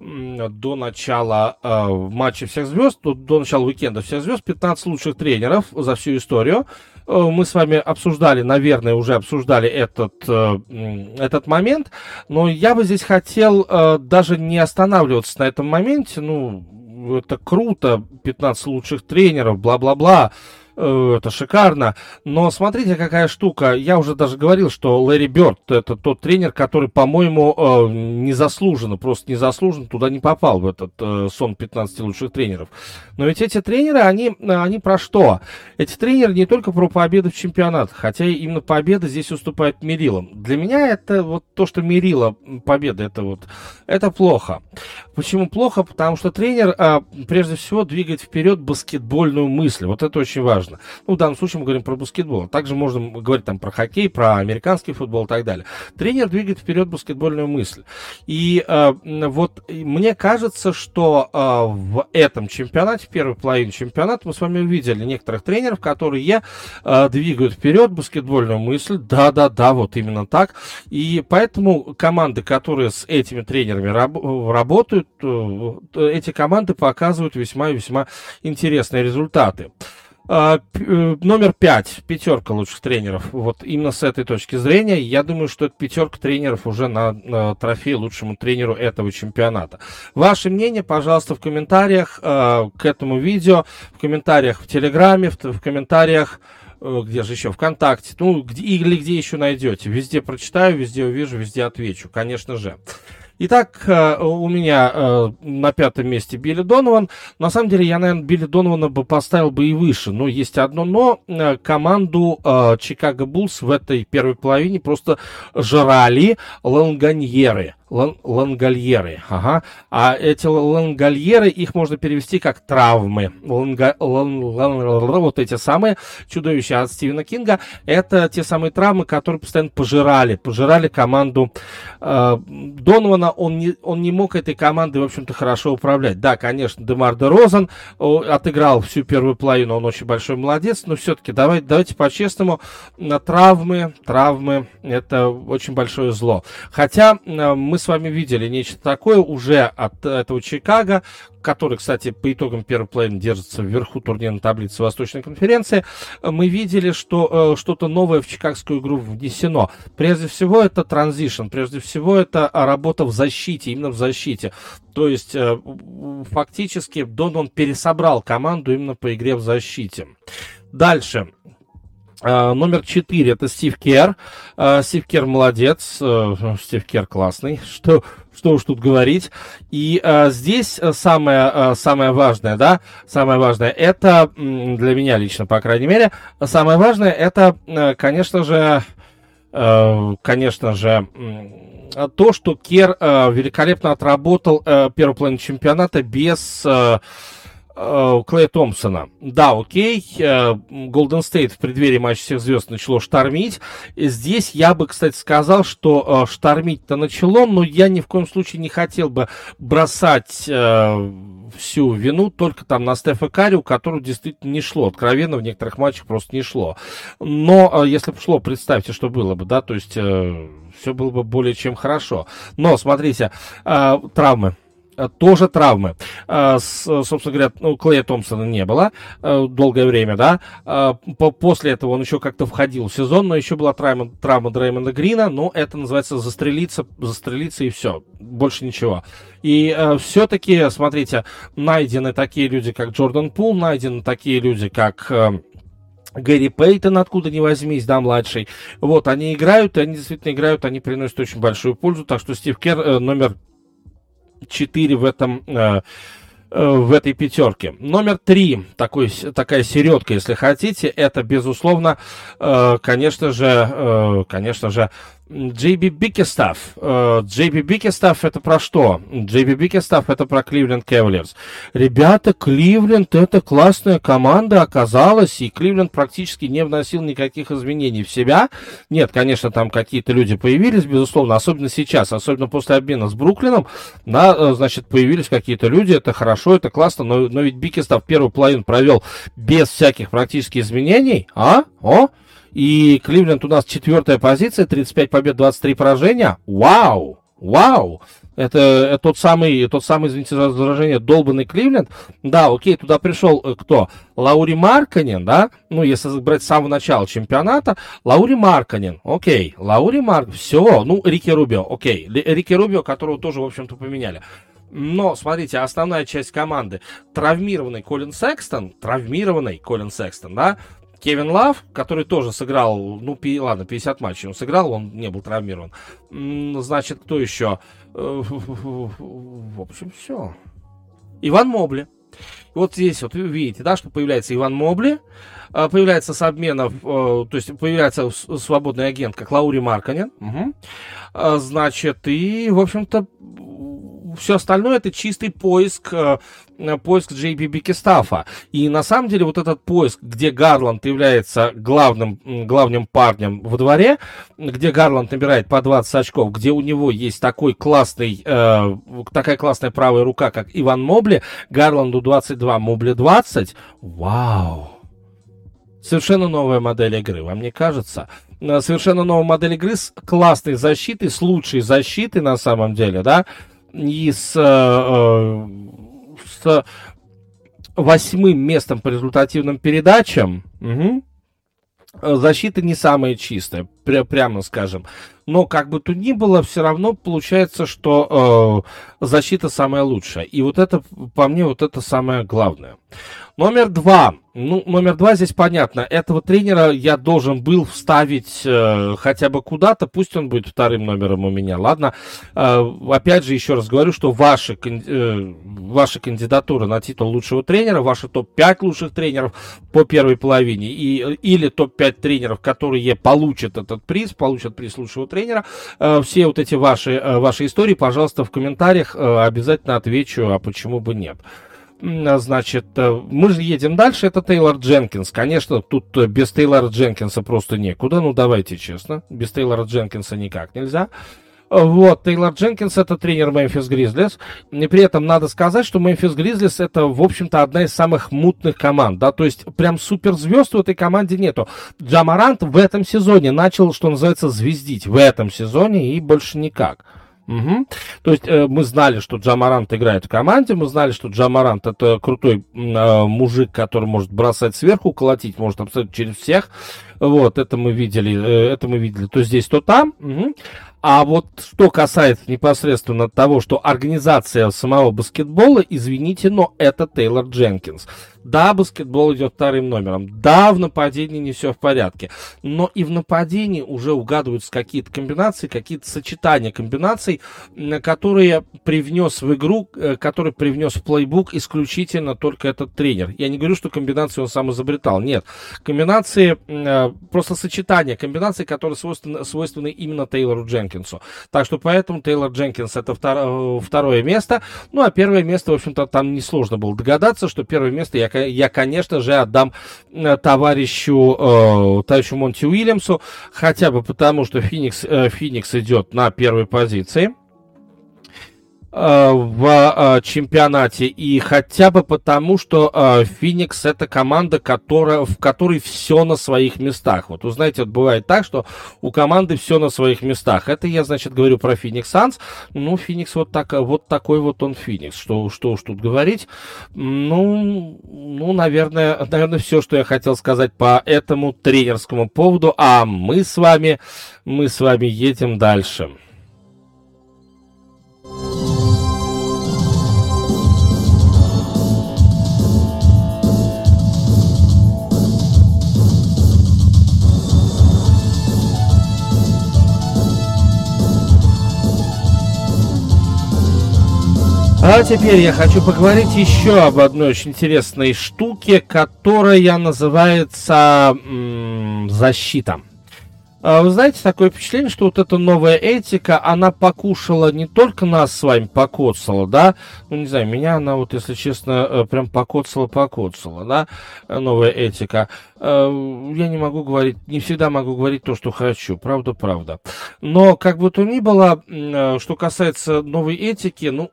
до начала э, матча всех звезд, до, до начала уикенда всех звезд, 15 лучших тренеров за всю историю. Э, мы с вами обсуждали, наверное, уже обсуждали этот, э, этот момент, но я бы здесь хотел э, даже не останавливаться на этом моменте. Ну, это круто, 15 лучших тренеров, бла-бла-бла. Э, это шикарно. Но смотрите, какая штука. Я уже даже говорил, что Лэри Бёрд это тот тренер, который, по-моему, э, незаслуженно, просто незаслуженно туда не попал в этот э, сон 15 лучших тренеров. Но ведь эти тренеры, они, они про что? Эти тренеры не только про победы в чемпионатах, хотя именно победа здесь уступает Мерилам. Для меня это вот то, что Мерила победа, это вот, это плохо. Почему плохо? Потому что тренер, прежде всего, двигает вперед баскетбольную мысль. Вот это очень важно важно. Ну, в данном случае мы говорим про баскетбол. Также можно говорить там про хоккей, про американский футбол и так далее. Тренер двигает вперед баскетбольную мысль. И э, вот мне кажется, что э, в этом чемпионате, в первой половине чемпионата, мы с вами увидели некоторых тренеров, которые э, двигают вперед баскетбольную мысль. Да-да-да, вот именно так. И поэтому команды, которые с этими тренерами раб- работают, э, эти команды показывают весьма и весьма интересные результаты. А, э, номер пять, пятерка лучших тренеров. Вот именно с этой точки зрения, я думаю, что это пятерка тренеров уже на, на трофей лучшему тренеру этого чемпионата. Ваше мнение, пожалуйста, в комментариях э, к этому видео, в комментариях в Телеграме, в, в комментариях э, где же еще, ВКонтакте, ну, где, или где еще найдете. Везде прочитаю, везде увижу, везде отвечу, конечно же. Итак, э, у меня э, на пятом месте Билли Донован. На самом деле, я, наверное, Билли Донована бы поставил бы и выше. Но есть одно но. Э, команду Чикаго Буллс в этой первой половине просто жрали ланганьеры. Лан, лангольеры, ага. А эти лангольеры, их можно перевести как травмы. Ланга, лан, лан, вот эти самые чудовища от Стивена Кинга, это те самые травмы, которые постоянно пожирали, пожирали команду э, Донована. Он не, он не мог этой командой, в общем-то, хорошо управлять. Да, конечно, Демар де Розен отыграл всю первую половину, он очень большой молодец, но все-таки давайте, давайте по-честному, травмы, травмы, это очень большое зло. Хотя э, мы с вами видели нечто такое уже от этого Чикаго, который, кстати, по итогам первой половины держится вверху турнирной таблицы Восточной конференции, мы видели, что э, что-то новое в чикагскую игру внесено. Прежде всего, это транзишн, прежде всего, это работа в защите, именно в защите. То есть, э, фактически, Дон он пересобрал команду именно по игре в защите. Дальше. Uh, номер четыре это Стив Кер. Uh, Стив Кер молодец, uh, Стив Кер классный. Что, что уж тут говорить. И здесь самое, самое важное, да, самое важное, это для меня лично, по крайней мере, самое важное, это, конечно же, конечно же, то, что Кер великолепно отработал первую половину чемпионата без Э, Клея Томпсона. Да, окей, Голден Стейт в преддверии матча всех звезд начало штормить. Здесь я бы, кстати, сказал, что э, штормить-то начало, но я ни в коем случае не хотел бы бросать э, всю вину только там на Стефа Карри, у которого действительно не шло. Откровенно, в некоторых матчах просто не шло. Но если бы шло, представьте, что было бы, да, то есть все было бы более чем хорошо. Но, смотрите, травмы Э, тоже травмы. Э, собственно говоря, ну, Клея Томпсона не было э, долгое время, да. После этого он еще как-то входил в сезон, но еще была травма, травма Дреймонда Грина, но это называется застрелиться, застрелиться и все, больше ничего. И все-таки, смотрите, найдены такие люди, как Джордан Пул, найдены такие люди, как Гэри Пейтон, откуда ни возьмись, да, младший. Вот, они играют, и они действительно играют, они приносят очень большую пользу. Так что Стив Кер э, номер 4 в этом э, э, в этой пятерке. Номер три, такой, такая середка, если хотите, это, безусловно, э, конечно же, конечно же, JB Bickerstaff. JB Bickerstaff это про что? JB Bickerstaff это про Кливленд Cavaliers. Ребята, Кливленд это классная команда оказалась, и Кливленд практически не вносил никаких изменений в себя. Нет, конечно, там какие-то люди появились, безусловно, особенно сейчас, особенно после обмена с Бруклином, да, э, значит, появились какие-то люди, это хорошо, это классно, но, но ведь Бикерстав первую половину провел без всяких практически изменений, а? О? И Кливленд у нас четвертая позиция, 35 побед, 23 поражения. Вау! Вау! Это, это тот самый, тот самый, извините за возражение, долбанный Кливленд. Да, окей, туда пришел э, кто? Лаури Марканин, да? Ну, если брать с самого начала чемпионата, Лаури Марканин, окей, Лаури Марк, все, ну, Рики Рубио, окей, Рики Рубио, которого тоже, в общем-то, поменяли. Но, смотрите, основная часть команды, травмированный Колин Секстон, травмированный Колин Секстон, да, Кевин Лав, который тоже сыграл, ну, пи, ладно, 50 матчей он сыграл, он не был травмирован. Значит, кто еще? Э, в общем, все. Иван Мобли. Вот здесь вот вы видите, да, что появляется Иван Мобли, а, появляется с обменов, э, то есть появляется свободный агент, как Лаури Марканин. Угу. Значит, и, в общем-то, все остальное это чистый поиск, э, поиск Джей Би. И на самом деле вот этот поиск, где Гарланд является главным, главным парнем во дворе, где Гарланд набирает по 20 очков, где у него есть такой классный, э, такая классная правая рука, как Иван Мобли, Гарланду 22, Мобли 20. Вау! Совершенно новая модель игры, вам не кажется? Э, совершенно новая модель игры с классной защитой, с лучшей защитой на самом деле, да, и с, э, э, с восьмым местом по результативным передачам. Угу. Защита не самая чистая, пря прямо скажем. Но как бы то ни было, все равно получается, что э, защита самая лучшая. И вот это, по мне, вот это самое главное. Номер два. Ну, номер два здесь понятно. Этого тренера я должен был вставить э, хотя бы куда-то, пусть он будет вторым номером у меня, ладно. Э, опять же, еще раз говорю, что ваши, э, ваша кандидатура на титул лучшего тренера, ваши топ-5 лучших тренеров по первой половине, и, или топ-5 тренеров, которые получат этот приз, получат приз лучшего тренера. Э, все вот эти ваши, э, ваши истории, пожалуйста, в комментариях э, обязательно отвечу, а почему бы нет. Значит, мы же едем дальше, это Тейлор Дженкинс. Конечно, тут без Тейлора Дженкинса просто некуда, ну давайте честно, без Тейлора Дженкинса никак нельзя. Вот, Тейлор Дженкинс это тренер Мемфис Гризлис. И при этом надо сказать, что Мемфис Гризлис это, в общем-то, одна из самых мутных команд, да, то есть прям суперзвезд в этой команде нету. Джамарант в этом сезоне начал, что называется, звездить в этом сезоне и больше никак. Угу. То есть э, мы знали, что Джамарант играет в команде, мы знали, что Джамарант это крутой э, мужик, который может бросать сверху, колотить может абсолютно через всех. Вот, это мы видели, э, это мы видели то здесь, то там. Угу. А вот что касается непосредственно того, что организация самого баскетбола, извините, но это Тейлор Дженкинс. Да, баскетбол идет вторым номером. Да, в нападении не все в порядке. Но и в нападении уже угадываются какие-то комбинации, какие-то сочетания комбинаций, которые привнес в игру, э, которые привнес в плейбук исключительно только этот тренер. Я не говорю, что комбинации он сам изобретал. Нет. Комбинации, э, просто сочетания комбинаций, которые свойственны, свойственны именно Тейлору Дженкинсу. Так что поэтому Тейлор Дженкинс это э, второе место. Ну, а первое место, в общем-то, там несложно было догадаться, что первое место я я, конечно же, отдам э, товарищу, э, товарищу Монти Уильямсу, хотя бы потому, что Феникс, э, Феникс идет на первой позиции. Э, в э, чемпионате. И хотя бы потому, что э, Феникс это команда, которая, в которой все на своих местах. Вот вы знаете, вот бывает так, что у команды все на своих местах. Это я, значит, говорю про Феникс Санс. Ну, Феникс вот, так, вот такой вот он Феникс. Что, что уж тут говорить. Ну, ну, наверное, наверное, все, что я хотел сказать по этому тренерскому поводу. А мы с вами, мы с вами едем дальше. А теперь я хочу поговорить еще об одной очень интересной штуке, которая называется м- защита. А вы знаете, такое впечатление, что вот эта новая этика, она покушала не только нас с вами, покоцала, да, ну, не знаю, меня она вот, если честно, э, прям покоцала-покоцала, да, э, новая этика. Э, я не могу говорить, не всегда могу говорить то, что хочу, правда-правда. Но, как бы то ни было, что касается новой этики, ну,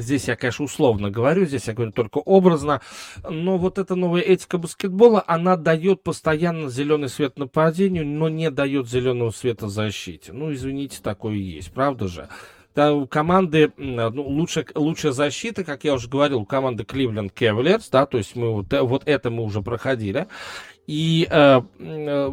здесь я, конечно, условно говорю, здесь я говорю только образно, но вот эта новая этика баскетбола, она дает постоянно зеленый свет нападению, но не дает зеленого света защите. Ну, извините, такое есть, правда же? Да, у команды ну, лучше, лучшая защита, как я уже говорил, у команды Cleveland Cavaliers, да, то есть мы вот, вот это мы уже проходили. И э, э,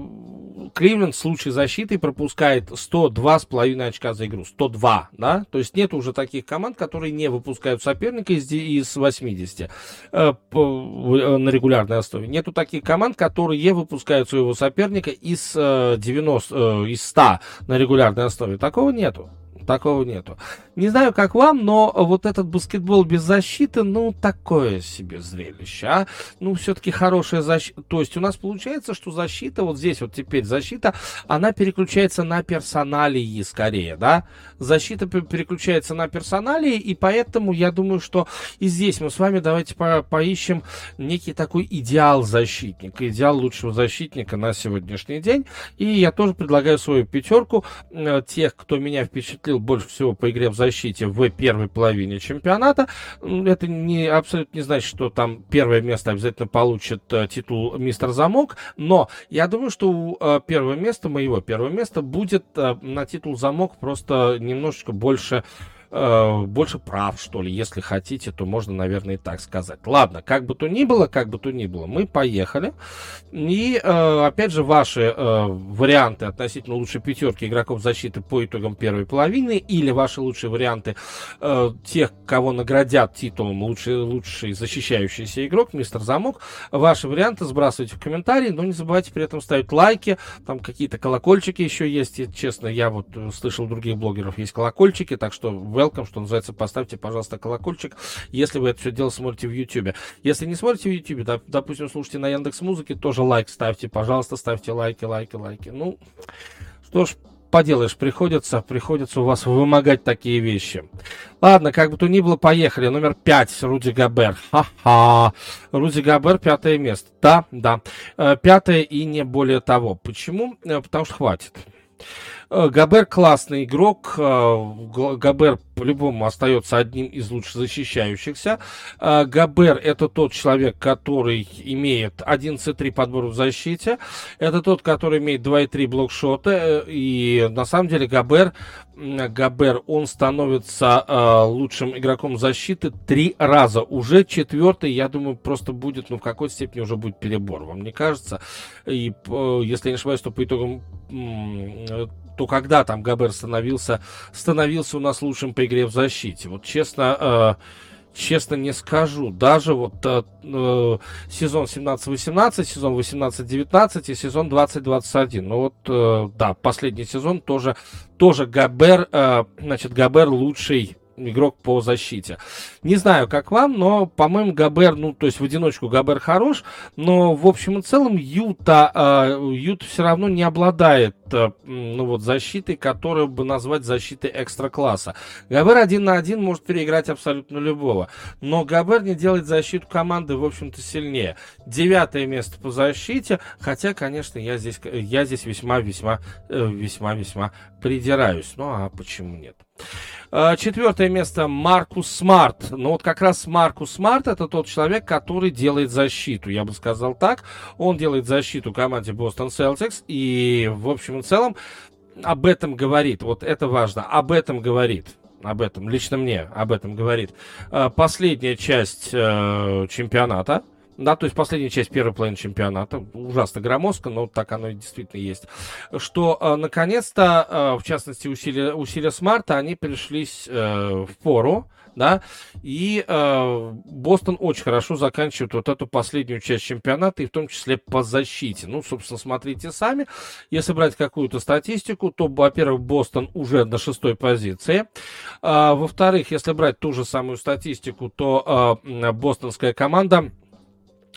Кливленд в случае защиты пропускает 102,5 очка за игру. 102, да? То есть нет уже таких команд, которые не выпускают соперника из, из 80 э, по, э, на регулярной основе. Нету таких команд, которые выпускают своего соперника из, э, 90, э, из 100 на регулярной основе. Такого нету. Такого нету. Не знаю, как вам, но вот этот баскетбол без защиты, ну, такое себе зрелище, а? Ну, все-таки хорошая защита. То есть у нас получается, что защита, вот здесь вот теперь защита, она переключается на персоналии скорее, да? Защита переключается на персоналии, и поэтому я думаю, что и здесь мы с вами давайте по поищем некий такой идеал защитника, идеал лучшего защитника на сегодняшний день. И я тоже предлагаю свою пятерку э, тех, кто меня впечатлил больше всего по игре в защите в первой половине чемпионата. Это не, абсолютно не значит, что там первое место обязательно получит э, титул мистер Замок, но я думаю, что у э, первого места, моего первого места, будет э, на титул Замок просто немножечко больше э, больше прав, что ли, если хотите, то можно, наверное, и так сказать. Ладно, как бы то ни было, как бы то ни было, мы поехали. И, э, опять же, ваши э, варианты относительно лучшей пятерки игроков защиты по итогам первой половины или ваши лучшие варианты э, тех, кого наградят титулом лучший, лучший защищающийся игрок, мистер Замок, ваши варианты сбрасывайте в комментарии, но не забывайте при этом ставить лайки, там какие-то колокольчики еще есть, и, честно, я вот слышал других блогеров, есть колокольчики, так что в welcome, что называется, поставьте, пожалуйста, колокольчик, если вы это все дело смотрите в YouTube. Если не смотрите в YouTube, доп, допустим, слушайте на Яндекс Музыке, тоже лайк ставьте, пожалуйста, ставьте лайки, лайки, лайки. Ну, Что ж, поделаешь, приходится, приходится у вас вымогать такие вещи. Ладно, как бы то ни было, поехали. Номер пять, Руди Габер. Ха-ха. Руди Габер, пятое место. Да, да. Э, пятое и не более того. Почему? Э, потому что хватит. Э, Габер классный игрок. Габер по-любому остается одним из лучше защищающихся. А, Габер это тот человек, который имеет 11,3 подбор в защите. Это тот, который имеет 2,3 блокшота. Э, и на самом деле Габер, Габер, он становится э, лучшим игроком защиты три раза. Уже четвертый, я думаю, просто будет, ну, в какой-то степени уже будет перебор, вам не кажется? И, э, если я не ошибаюсь, то по итогам то когда там Габер становился, становился у нас лучшим по игре в защите? Вот честно, э, честно не скажу. Даже вот э, э, сезон 17-18, сезон 18-19 и сезон 20-21. Ну вот, э, да, последний сезон тоже, тоже Габер, э, значит, Габер лучший игрок по защите. Не знаю, как вам, но, по-моему, Габер, ну, то есть в одиночку Габер хорош, но в общем и целом Юта, э, Юта все равно не обладает, э, ну, вот, защитой, которую бы назвать защитой экстра-класса. Габер один на один может переиграть абсолютно любого, но Габер не делает защиту команды, в общем-то, сильнее. Девятое место по защите, хотя, конечно, я здесь, я здесь весьма-весьма, э, весьма-весьма придираюсь. Ну, а почему нет? А, четвертое место Маркус Смарт. Ну вот как раз Маркус Смарт это тот человек, который делает защиту. Я бы сказал так. Он делает защиту команде Бостон Celtics. И в общем и целом об этом говорит. Вот это важно. Об этом говорит об этом, лично мне об этом говорит. А, последняя часть э, чемпионата, да, то есть последняя часть первой половины чемпионата, ужасно громоздко, но так оно и действительно есть, что э, наконец-то, э, в частности, усилия, усилия Смарта, они пришлись э, в пору, да, и э, Бостон очень хорошо заканчивает вот эту последнюю часть чемпионата, и в том числе по защите. Ну, собственно, смотрите сами. Если брать какую-то статистику, то, во-первых, Бостон уже на шестой позиции. А, во-вторых, если брать ту же самую статистику, то э, бостонская команда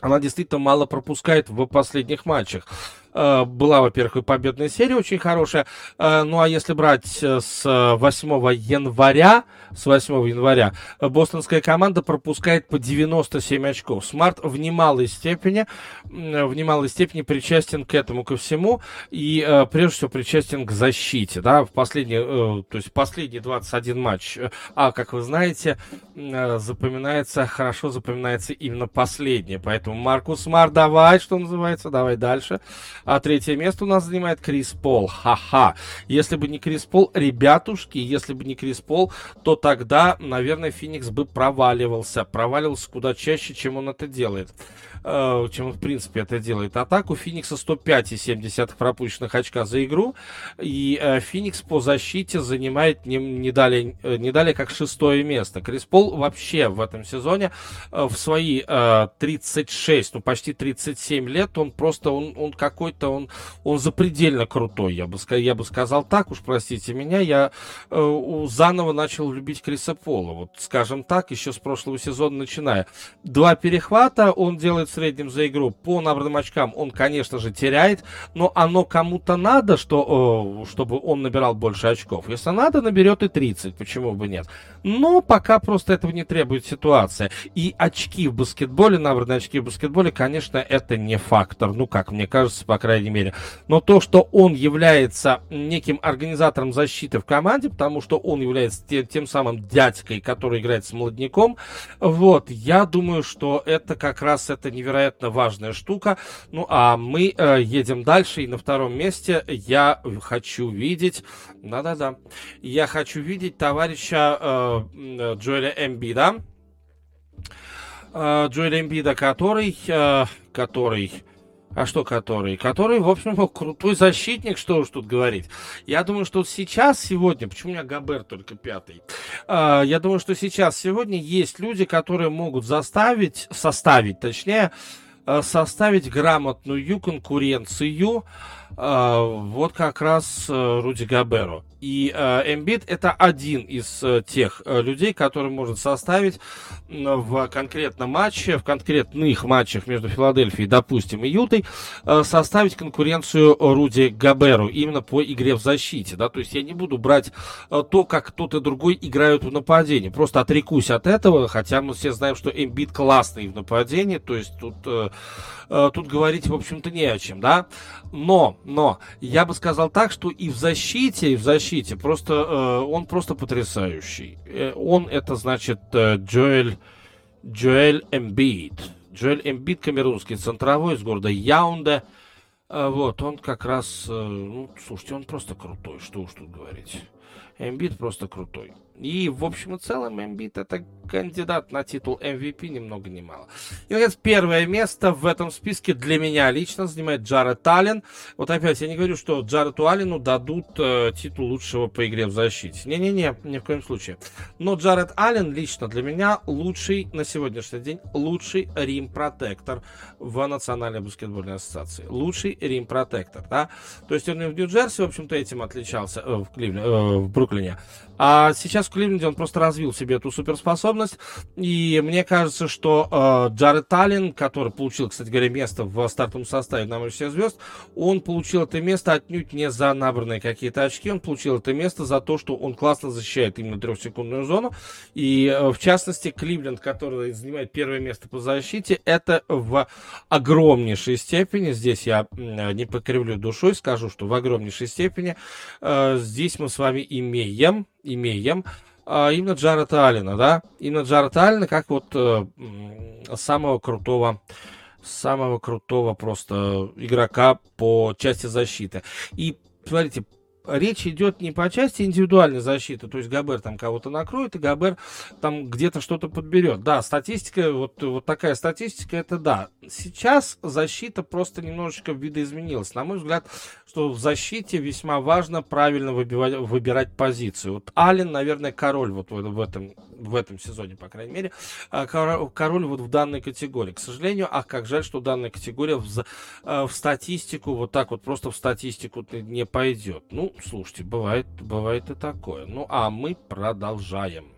она действительно мало пропускает в последних матчах. Э, была, во-первых, и победная серия очень хорошая. Э, ну, а если брать э, с 8 января, с 8 января, бостонская команда пропускает по 97 очков. Смарт в немалой степени, в немалой степени причастен к этому, ко всему, и прежде всего причастен к защите, да, в последний, то есть последний 21 матч. А, как вы знаете, запоминается, хорошо запоминается именно последний, поэтому Маркус Смарт, давай, что называется, давай дальше. А третье место у нас занимает Крис Пол. Ха-ха. Если бы не Крис Пол, ребятушки, если бы не Крис Пол, то тогда, наверное, Феникс бы проваливался. Проваливался куда чаще, чем он это делает. Э, чем в принципе, это делает. Атаку Феникса 105,7 пропущенных очка за игру. И э, Феникс по защите занимает не, не, далее, э, не далее как шестое место. Крис Пол вообще в этом сезоне в свои 36, ну почти 37 лет, он просто, он, он какой-то, он, он запредельно крутой, я бы, я бы сказал так, уж простите меня, я заново начал любить Криса Пола, вот скажем так, еще с прошлого сезона начиная. Два перехвата он делает среднем за игру. По набранным очкам он, конечно же, теряет, но оно кому-то надо, что, чтобы он набирал больше очков. Если надо, наберет и 30, почему бы нет. Но пока просто этого не требует ситуация. И очки в баскетболе, набранные очки в баскетболе, конечно, это не фактор. Ну, как мне кажется, по крайней мере. Но то, что он является неким организатором защиты в команде, потому что он является тем, тем самым дядькой, который играет с молодняком, вот, я думаю, что это как раз это не невероятно важная штука. Ну, а мы э, едем дальше, и на втором месте я хочу видеть, да-да-да, я хочу видеть товарища э, Джоэля Эмбида, э, Джоэля Эмбида, который, э, который а что который? Который, в общем, крутой защитник, что уж тут говорить. Я думаю, что сейчас, сегодня, почему у меня Габер только пятый? А, я думаю, что сейчас, сегодня есть люди, которые могут заставить, составить, точнее, э, составить грамотную конкуренцию вот как раз Руди Габеру. И Эмбит это один из тех людей, который может составить в конкретном матче, в конкретных матчах между Филадельфией, допустим, и Ютой, составить конкуренцию Руди Габеру именно по игре в защите. Да? То есть я не буду брать то, как тот и другой играют в нападении. Просто отрекусь от этого, хотя мы все знаем, что Эмбит классный в нападении, то есть тут э, тут говорить, в общем-то, не о чем, да. Но, но, я бы сказал так, что и в защите, и в защите, просто э, он просто потрясающий. Э, он это, значит, э, Джоэль, Джоэль Эмбит. Джоэль Эмбит, камерунский центровой из города Яунде. Э, вот, он как раз, э, ну, слушайте, он просто крутой, что уж тут говорить. Эмбит просто крутой. И, в общем и целом, Эмбит это кандидат на титул MVP ни много ни мало. И, наконец, первое место в этом списке для меня лично занимает Джаред Аллен. Вот опять, я не говорю, что Джареду Аллену дадут э, титул лучшего по игре в защите. Не-не-не, ни в коем случае. Но Джаред Аллен лично для меня лучший на сегодняшний день, лучший рим-протектор в Национальной баскетбольной ассоциации. Лучший рим-протектор, да. То есть он и в Нью-Джерси, в общем-то, этим отличался, э, в, Кливле, э, в Бруклине. А сейчас в Кливленде он просто развил себе эту суперспособность. И мне кажется, что э, Джаред Таллин, который получил, кстати говоря, место в стартовом составе на всех звезд, он получил это место отнюдь не за набранные какие-то очки, он получил это место за то, что он классно защищает именно трехсекундную зону. И э, в частности, Кливленд, который занимает первое место по защите, это в огромнейшей степени, здесь я э, не покривлю душой, скажу, что в огромнейшей степени э, здесь мы с вами имеем имеем а, именно Джареда Аллена, да, именно Джареда Аллена как вот э, самого крутого самого крутого просто игрока по части защиты. И смотрите, речь идет не по части индивидуальной защиты, то есть Габер там кого-то накроет, и Габер там где-то что-то подберет. Да, статистика, вот, вот такая статистика, это да. Сейчас защита просто немножечко видоизменилась. На мой взгляд, что в защите весьма важно правильно выбивать, выбирать позицию. Вот Аллен, наверное, король вот в, в, этом, в этом сезоне, по крайней мере, а, король, вот в данной категории. К сожалению, ах, как жаль, что данная категория в, э, в статистику, вот так вот просто в статистику не пойдет. Ну, слушайте, бывает, бывает и такое. Ну, а мы продолжаем.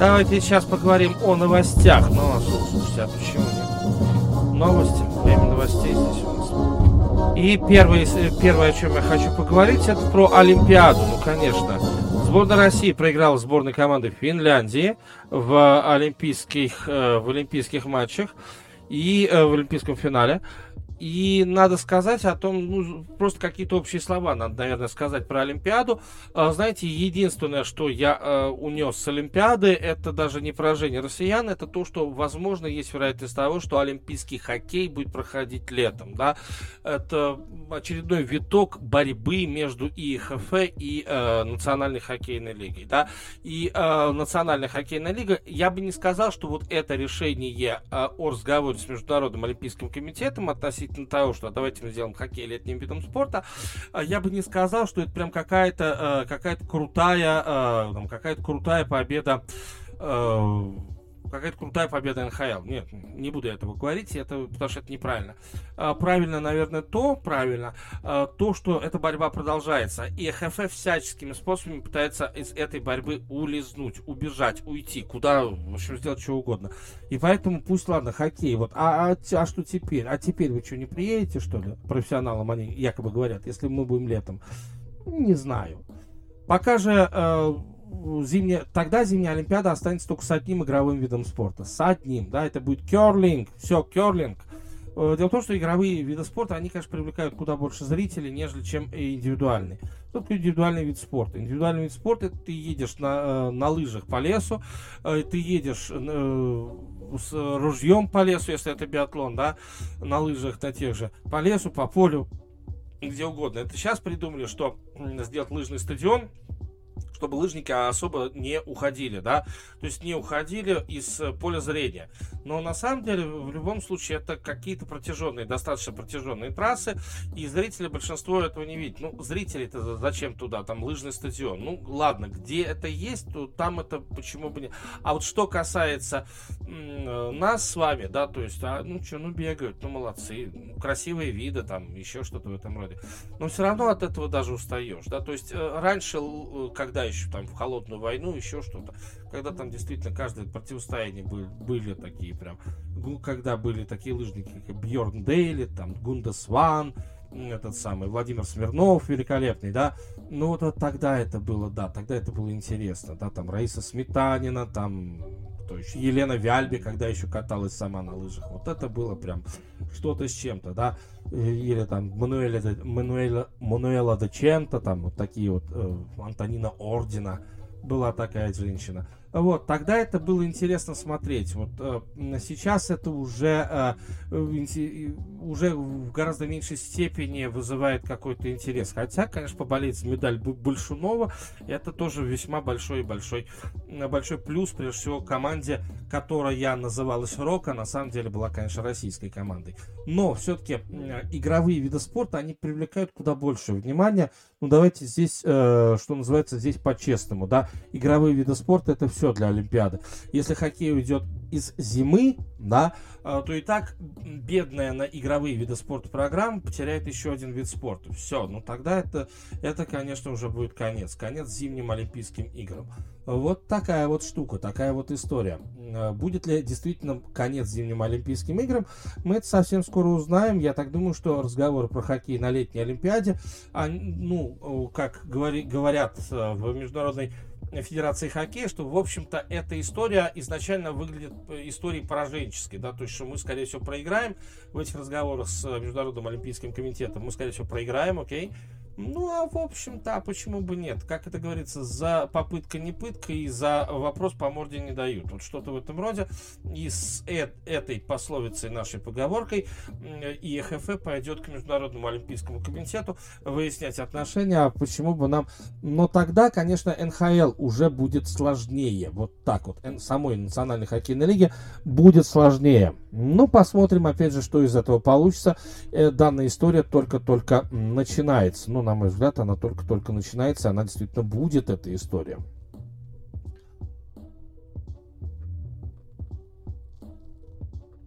Давайте сейчас поговорим о новостях. Ну, а слушайте, а почему нет? Новости, время новостей здесь у нас. И первое, первое, о чем я хочу поговорить, это про Олимпиаду. Ну, конечно. Сборная России проиграла сборной команды Финляндии в олимпийских, э, в олимпийских матчах и э, в олимпийском финале. И надо сказать о том, ну, просто какие-то общие слова надо, наверное, сказать про Олимпиаду. А, знаете, единственное, что я э, унес с Олимпиады, это даже не поражение россиян, это то, что, возможно, есть вероятность того, что олимпийский хоккей будет проходить летом, да. Это очередной виток борьбы между ИХФ и э, Национальной хоккейной лигой, да. И э, Национальная хоккейная лига, я бы не сказал, что вот это решение э, о разговоре с Международным олимпийским комитетом относительно относительно того, что давайте мы сделаем хоккей летним видом спорта, а, я бы не сказал, что это прям какая-то какая-то крутая какая-то крутая победа какая-то крутая победа НХЛ. Нет, не буду этого говорить, это, потому что это неправильно. А, правильно, наверное, то, правильно, а, то, что эта борьба продолжается. И ХФ всяческими способами пытается из этой борьбы улизнуть, убежать, уйти, куда, в общем, сделать что угодно. И поэтому пусть, ладно, хоккей, вот, а, а, а что теперь? А теперь вы что, не приедете, что ли? Профессионалам они якобы говорят, если мы будем летом. Не знаю. Пока же э, зимняя, тогда зимняя Олимпиада останется только с одним игровым видом спорта. С одним, да, это будет керлинг. Все, керлинг. Э, дело в том, что игровые виды спорта, они, конечно, привлекают куда больше зрителей, нежели чем индивидуальные. Только индивидуальный вид спорта. Индивидуальный вид спорта, ты едешь на, э, на лыжах по лесу, э, ты едешь с ружьем по лесу, если это биатлон, да, на лыжах на тех же, по лесу, по полю, где угодно. Это сейчас придумали, что сделать лыжный стадион, чтобы лыжники особо не уходили, да, то есть не уходили из э, поля зрения. Но на самом деле, в любом случае, это какие-то протяженные, достаточно протяженные трассы, и зрители большинство этого не видят. Ну, зрители-то зачем туда, там лыжный стадион? Ну, ладно, где это есть, то там это почему бы не... А вот что касается нас с вами, да, то есть, а, ну что, ну бегают, ну молодцы, ну, красивые виды, там, еще что-то в этом роде. Но все равно от этого даже устаешь, да, то есть э, раньше, когда еще там в холодную войну, еще что-то, когда там действительно каждое противостояние были, были такие прям, когда были такие лыжники, как Бьорн Дейли, там Гунда Сван, этот самый Владимир Смирнов великолепный, да, ну вот, вот тогда это было, да, тогда это было интересно, да, там Раиса Сметанина, там кто еще, Елена Вяльби, когда еще каталась сама на лыжах, вот это было прям что-то с чем-то, да, или там Мануэля, Мануэля, Мануэла де Чента, там вот такие вот, э, Антонина Ордена, была такая женщина. Вот, тогда это было интересно смотреть. Вот э, сейчас это уже, э, уже в гораздо меньшей степени вызывает какой-то интерес. Хотя, конечно, поболеть за медаль Большунова это тоже весьма большой большой большой плюс, прежде всего, команде, которая называлась Рок, а на самом деле была, конечно, российской командой. Но все-таки игровые виды спорта, они привлекают куда больше внимания. Ну, давайте здесь, э, что называется, здесь по-честному, да. Игровые виды спорта это все для Олимпиады. Если хоккей уйдет из зимы, да, э, то и так бедная на игровые виды спорта программа потеряет еще один вид спорта. Все, ну тогда это, это, конечно, уже будет конец. Конец зимним Олимпийским играм. Вот такая вот штука, такая вот история. Э, будет ли действительно конец зимним Олимпийским играм, мы это совсем скоро узнаем. Я так думаю, что разговоры про хоккей на летней Олимпиаде, они, ну, как говори, говорят э, в Международной Федерации хоккея, что, в общем-то, эта история изначально выглядит э, историей пораженческой, да, то есть, что мы, скорее всего, проиграем в этих разговорах с Международным Олимпийским комитетом, мы, скорее всего, проиграем, окей, ну, а в общем-то, а почему бы нет? Как это говорится, за попытка не пытка и за вопрос по морде не дают. Вот что-то в этом роде. И с э этой пословицей, нашей поговоркой, ИХФ пойдет к Международному Олимпийскому комитету выяснять отношения, а почему бы нам... Но тогда, конечно, НХЛ уже будет сложнее. Вот так вот. Самой Национальной хоккейной лиге будет сложнее. Ну, посмотрим, опять же, что из этого получится. Э, данная история только-только начинается. Ну, на мой взгляд, она только-только начинается. Она действительно будет, эта история.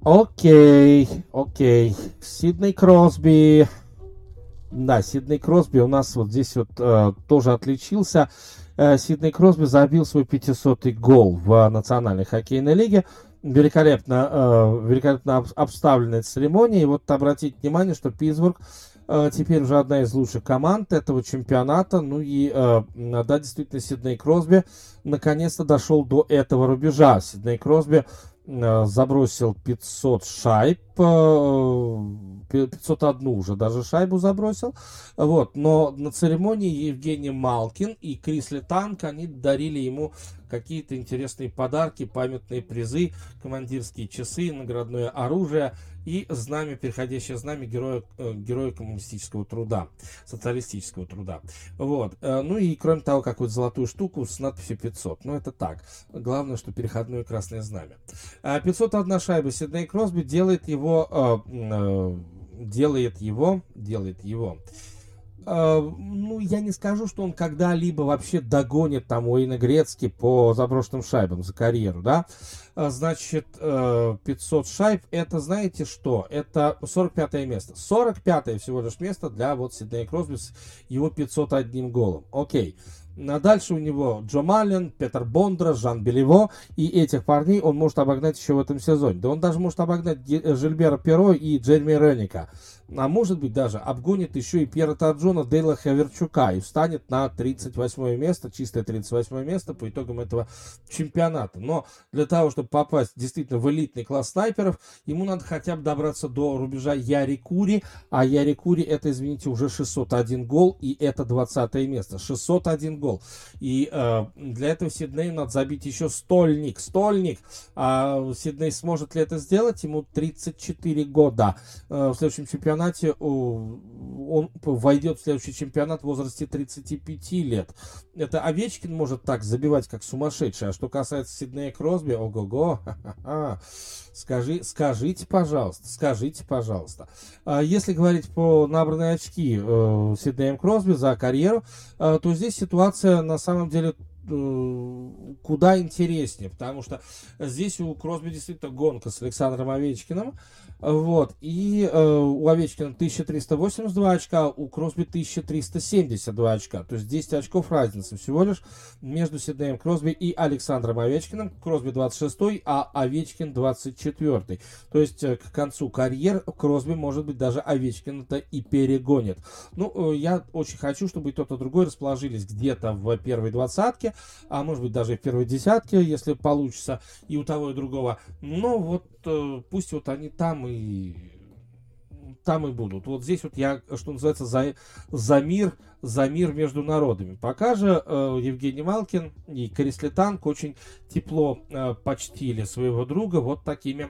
Окей, окей. Сидней Кросби. Да, Сидней Кросби у нас вот здесь вот э, тоже отличился. Э, Сидней Кросби забил свой 500-й гол в Национальной хоккейной лиге великолепно, э, великолепно обставленная церемония. И вот обратить внимание, что Питтсбург э, теперь уже одна из лучших команд этого чемпионата. Ну и, э, да, действительно, Сидней Кросби наконец-то дошел до этого рубежа. Сидней Кросби э, забросил 500 шайб, э, 501 уже даже шайбу забросил. Вот. Но на церемонии Евгений Малкин и Крис Летанг, они дарили ему какие-то интересные подарки, памятные призы, командирские часы, наградное оружие и знамя, переходящее знамя героя, э, героя коммунистического труда, социалистического труда. Вот. Э, ну и кроме того, какую-то золотую штуку с надписью 500. Ну это так. Главное, что переходное красное знамя. 501 а шайба Сидней Кросби делает его, э, делает его, делает его ну, я не скажу, что он когда-либо вообще догонит там Уэйна Грецки по заброшенным шайбам за карьеру, да. Uh, значит, uh, 500 шайб, это знаете что? Это 45 место. 45 всего лишь место для вот Сиднея Кросби с его 501 голом. Окей. А дальше у него Джо Маллен, Петр Бондра, Жан Белево. И этих парней он может обогнать еще в этом сезоне. Да он даже может обогнать Жильбера Перо и Джереми Ренника а может быть даже обгонит еще и Пьера Тарджона Дейла Хаверчука и встанет на 38 место, чистое 38 место по итогам этого чемпионата. Но для того, чтобы попасть действительно в элитный класс снайперов, ему надо хотя бы добраться до рубежа Яри Кури, а Яри Кури это, извините, уже 601 гол и это 20 место. 601 гол гол. И э, для этого Сиднею надо забить еще стольник. Стольник. А Сидней сможет ли это сделать? Ему 34 года. Э, в следующем чемпионате э, он войдет в следующий чемпионат в возрасте 35 лет. Это Овечкин может так забивать, как сумасшедший. А что касается Сиднея Кросби, ого-го, скажи, скажите, пожалуйста, скажите, пожалуйста. А если говорить по набранные очки э, Сиднеем Кросби за карьеру, э, то здесь ситуация на самом деле куда интереснее, потому что здесь у Кросби действительно гонка с Александром Овечкиным, вот, и э, у Овечкина 1382 очка, у Кросби 1372 очка, то есть 10 очков разницы всего лишь между Сиднеем Кросби и Александром Овечкиным, Кросби 26, а Овечкин 24, то есть э, к концу карьер Кросби, может быть, даже Овечкин-то и перегонит. Ну, э, я очень хочу, чтобы и тот, и другой расположились где-то в первой двадцатке, а может быть даже в первой десятке, если получится, и у того, и другого. Но вот э, пусть вот они там и там и будут. Вот здесь вот я, что называется, за, за мир, за мир между народами. Пока же э, Евгений Малкин и Крис Летанг очень тепло э, почтили своего друга вот такими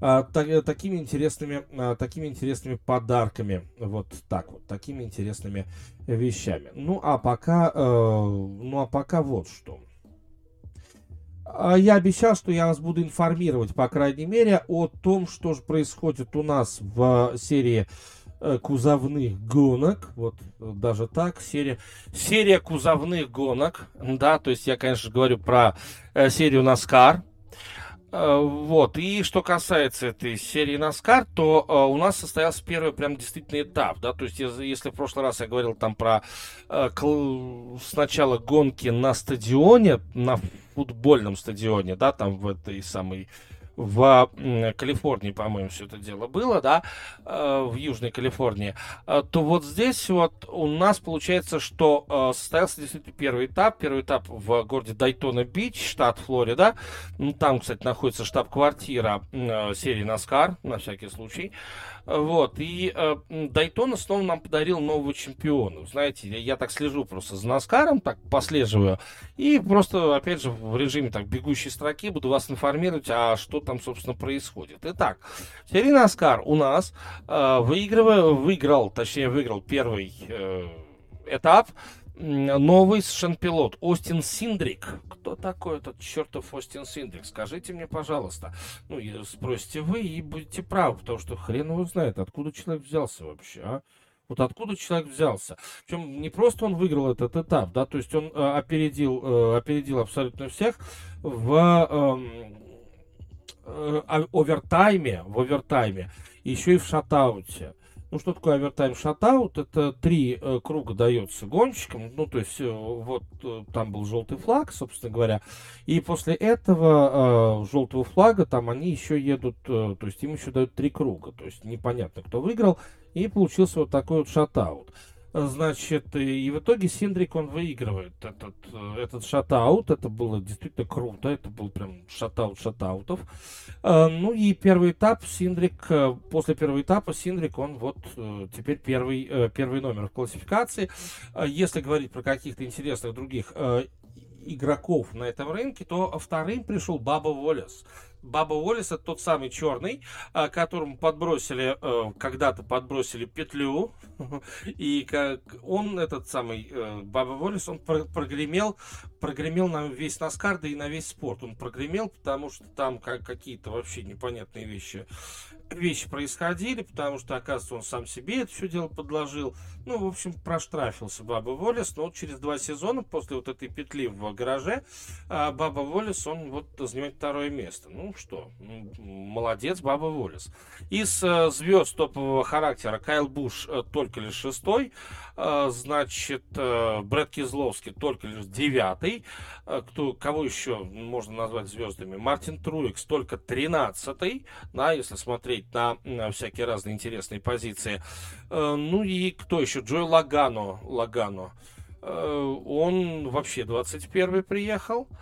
а, так, такими интересными, а, такими интересными подарками, вот так вот, такими интересными вещами. Ну а пока, э, ну а пока вот что. А, я обещал, что я вас буду информировать, по крайней мере, о том, что же происходит у нас в серии э, кузовных гонок, вот даже так, серия, серия кузовных гонок, да, то есть я, конечно, говорю про э, серию NASCAR, Э, вот, и что касается этой серии Наскар, то uh, у нас состоялся первый прям действительно этап, да, то есть если в прошлый раз я говорил там про uh, кл- сначала гонки на стадионе, на футбольном стадионе, да, там в этой самой в Калифорнии, по-моему, все это дело было, да, э, в Южной Калифорнии, э, то вот здесь вот у нас получается, что э, состоялся действительно первый этап. Первый этап в городе Дайтона-Бич, штат Флорида. Там, кстати, находится штаб-квартира серии Наскар, на всякий случай. Вот, и э, Дайтона снова нам подарил нового чемпиона. Знаете, я, я так слежу просто за Наскаром, так послеживаю, и просто, опять же, в режиме так бегущей строки буду вас информировать, а что там, собственно, происходит. Итак, серия Наскар у нас э, выигрывая, выиграл, точнее, выиграл первый э, этап новый совершенно пилот Остин Синдрик. Кто такой этот чертов Остин Синдрик? Скажите мне, пожалуйста. Ну, спросите вы и будете правы, потому что хрен его знает, откуда человек взялся вообще, а? Вот откуда человек взялся. Причем не просто он выиграл этот этап, да, то есть он э, опередил, э, опередил абсолютно всех в эм, э, овертайме, в овертайме, еще и в шатауте. Ну, что такое овертайм шатаут? Это три э, круга дается гонщикам. Ну, то есть, э, вот э, там был желтый флаг, собственно говоря. И после этого э, желтого флага там они еще едут, э, то есть им еще дают три круга. То есть непонятно, кто выиграл. И получился вот такой вот шатаут. Значит, и в итоге Синдрик, он выигрывает этот, э, этот шатаут. Это было действительно круто. Это был прям шатаут шатаутов. А, ну и первый этап Синдрик, э, после первого этапа Синдрик, он вот э, теперь первый, первый номер в классификации. Если говорить про каких-то интересных других игроков на этом рынке, то вторым пришел Баба Волес. Баба Уоллес это тот самый черный, а, которому подбросили, э, когда-то подбросили петлю, и как он, этот самый э, Баба Уоллес, он прогремел, прогремел на весь Наскар, да и на весь спорт. Он прогремел, потому что там какие-то вообще непонятные вещи вещи происходили, потому что, оказывается, он сам себе это все дело подложил. Ну, в общем, проштрафился Баба Волес, но вот через два сезона после вот этой петли в гараже а, Баба Волес, он вот занимает второе место. Ну что, молодец Баба Волес. Из э, звезд топового характера Кайл Буш э, только лишь шестой, э, значит, Брэд Кизловский только лишь девятый, кто, кого еще можно назвать звездами? Мартин Труикс только тринадцатый, да, если смотреть на, на всякие разные интересные позиции. Ну и кто еще? Джой Лагано. Лагано. Он вообще 21 приехал. Э,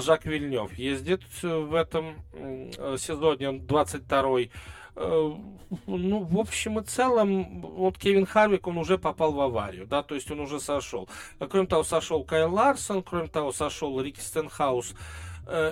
Жак Вильнев ездит в этом сезоне, он 22-й. э, ну, в общем и целом, вот Кевин Харвик, он уже попал в аварию, да, то есть он уже сошел. Кроме того, сошел Кайл Ларсон, кроме того, сошел Рики Стенхаус э,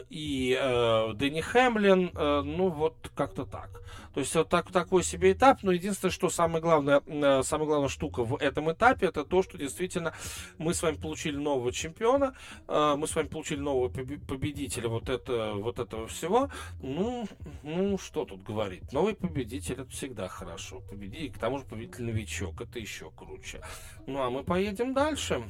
и э, Дэнни Хэмлин, э, ну, вот как-то так. То есть вот так, такой себе этап, но единственное, что самое главное, э, самая главная штука в этом этапе, это то, что действительно мы с вами получили нового чемпиона, э, мы с вами получили нового победителя вот, это, вот этого всего. Ну, ну, что тут говорить? Новый победитель это всегда хорошо. Победи, к тому же победитель новичок, это еще круче. Ну, а мы поедем дальше.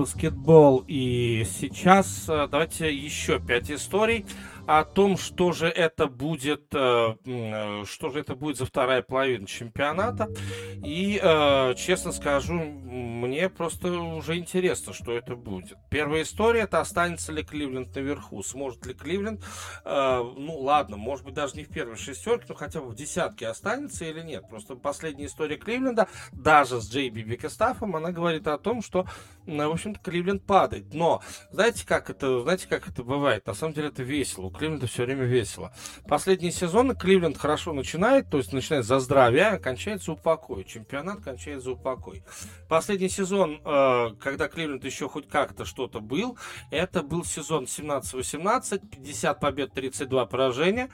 Баскетбол. И сейчас э, давайте еще пять историй о том, что же это будет, э, э, что же это будет за вторая половина чемпионата. И, э, честно скажу, мне просто уже интересно, что это будет. Первая история, это останется ли Кливленд наверху. Сможет ли Кливленд, ну ладно, может быть даже не в первой шестерке, но хотя бы в десятке останется или нет. Просто последняя история Кливленда, даже с Джей Би Бикестафом, она говорит о том, что, в общем-то, Кливленд падает. Но, знаете, как это, знаете, как это бывает? На самом деле это весело. Кливленда все время весело. Последние сезоны Кливленд хорошо начинает, то есть начинает за здравие, а кончается упокой. Чемпионат кончается за упокой. Последний сезон, э, когда Кливленд еще хоть как-то что-то был, это был сезон 17-18, 50 побед, 32 поражения.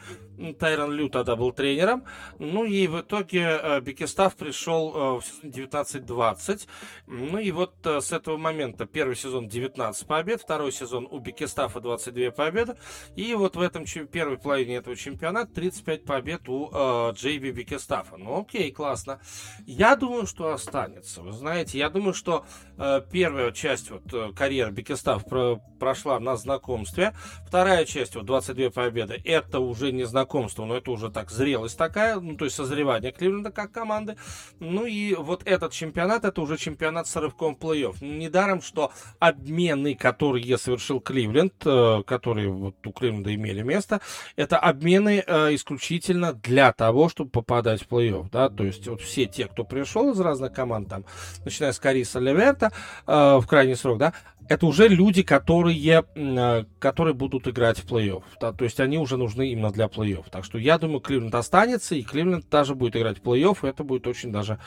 Тайрон Лю тогда был тренером. Ну и в итоге э, Бекестав пришел э, в сезон 19-20. Ну и вот с этого момента первый сезон 19 побед, второй сезон у Бекестафа 22 победы. И вот в этом первой половине этого чемпионата 35 побед у э, Джейби Бикестафа. Ну окей, классно. Я думаю, что останется. Вы знаете, я думаю, что э, первая часть вот, э, карьеры Бикестаф про, прошла на знакомстве. Вторая часть, вот 22 победы, это уже не знакомство, но это уже так зрелость такая, ну то есть созревание Кливленда как команды. Ну и вот этот чемпионат, это уже чемпионат с рывком плей-офф. Недаром, что обмены, которые совершил Кливленд, э, которые вот у Кливленда имели место, это обмены э, исключительно для того, чтобы попадать в плей-офф, да, то есть вот все те, кто пришел из разных команд, там, начиная с Кариса Леверта э, в крайний срок, да, это уже люди, которые, э, которые будут играть в плей-офф, да, то есть они уже нужны именно для плей-офф, так что я думаю, Кливленд останется, и Кливленд даже будет играть в плей-офф, и это будет очень даже,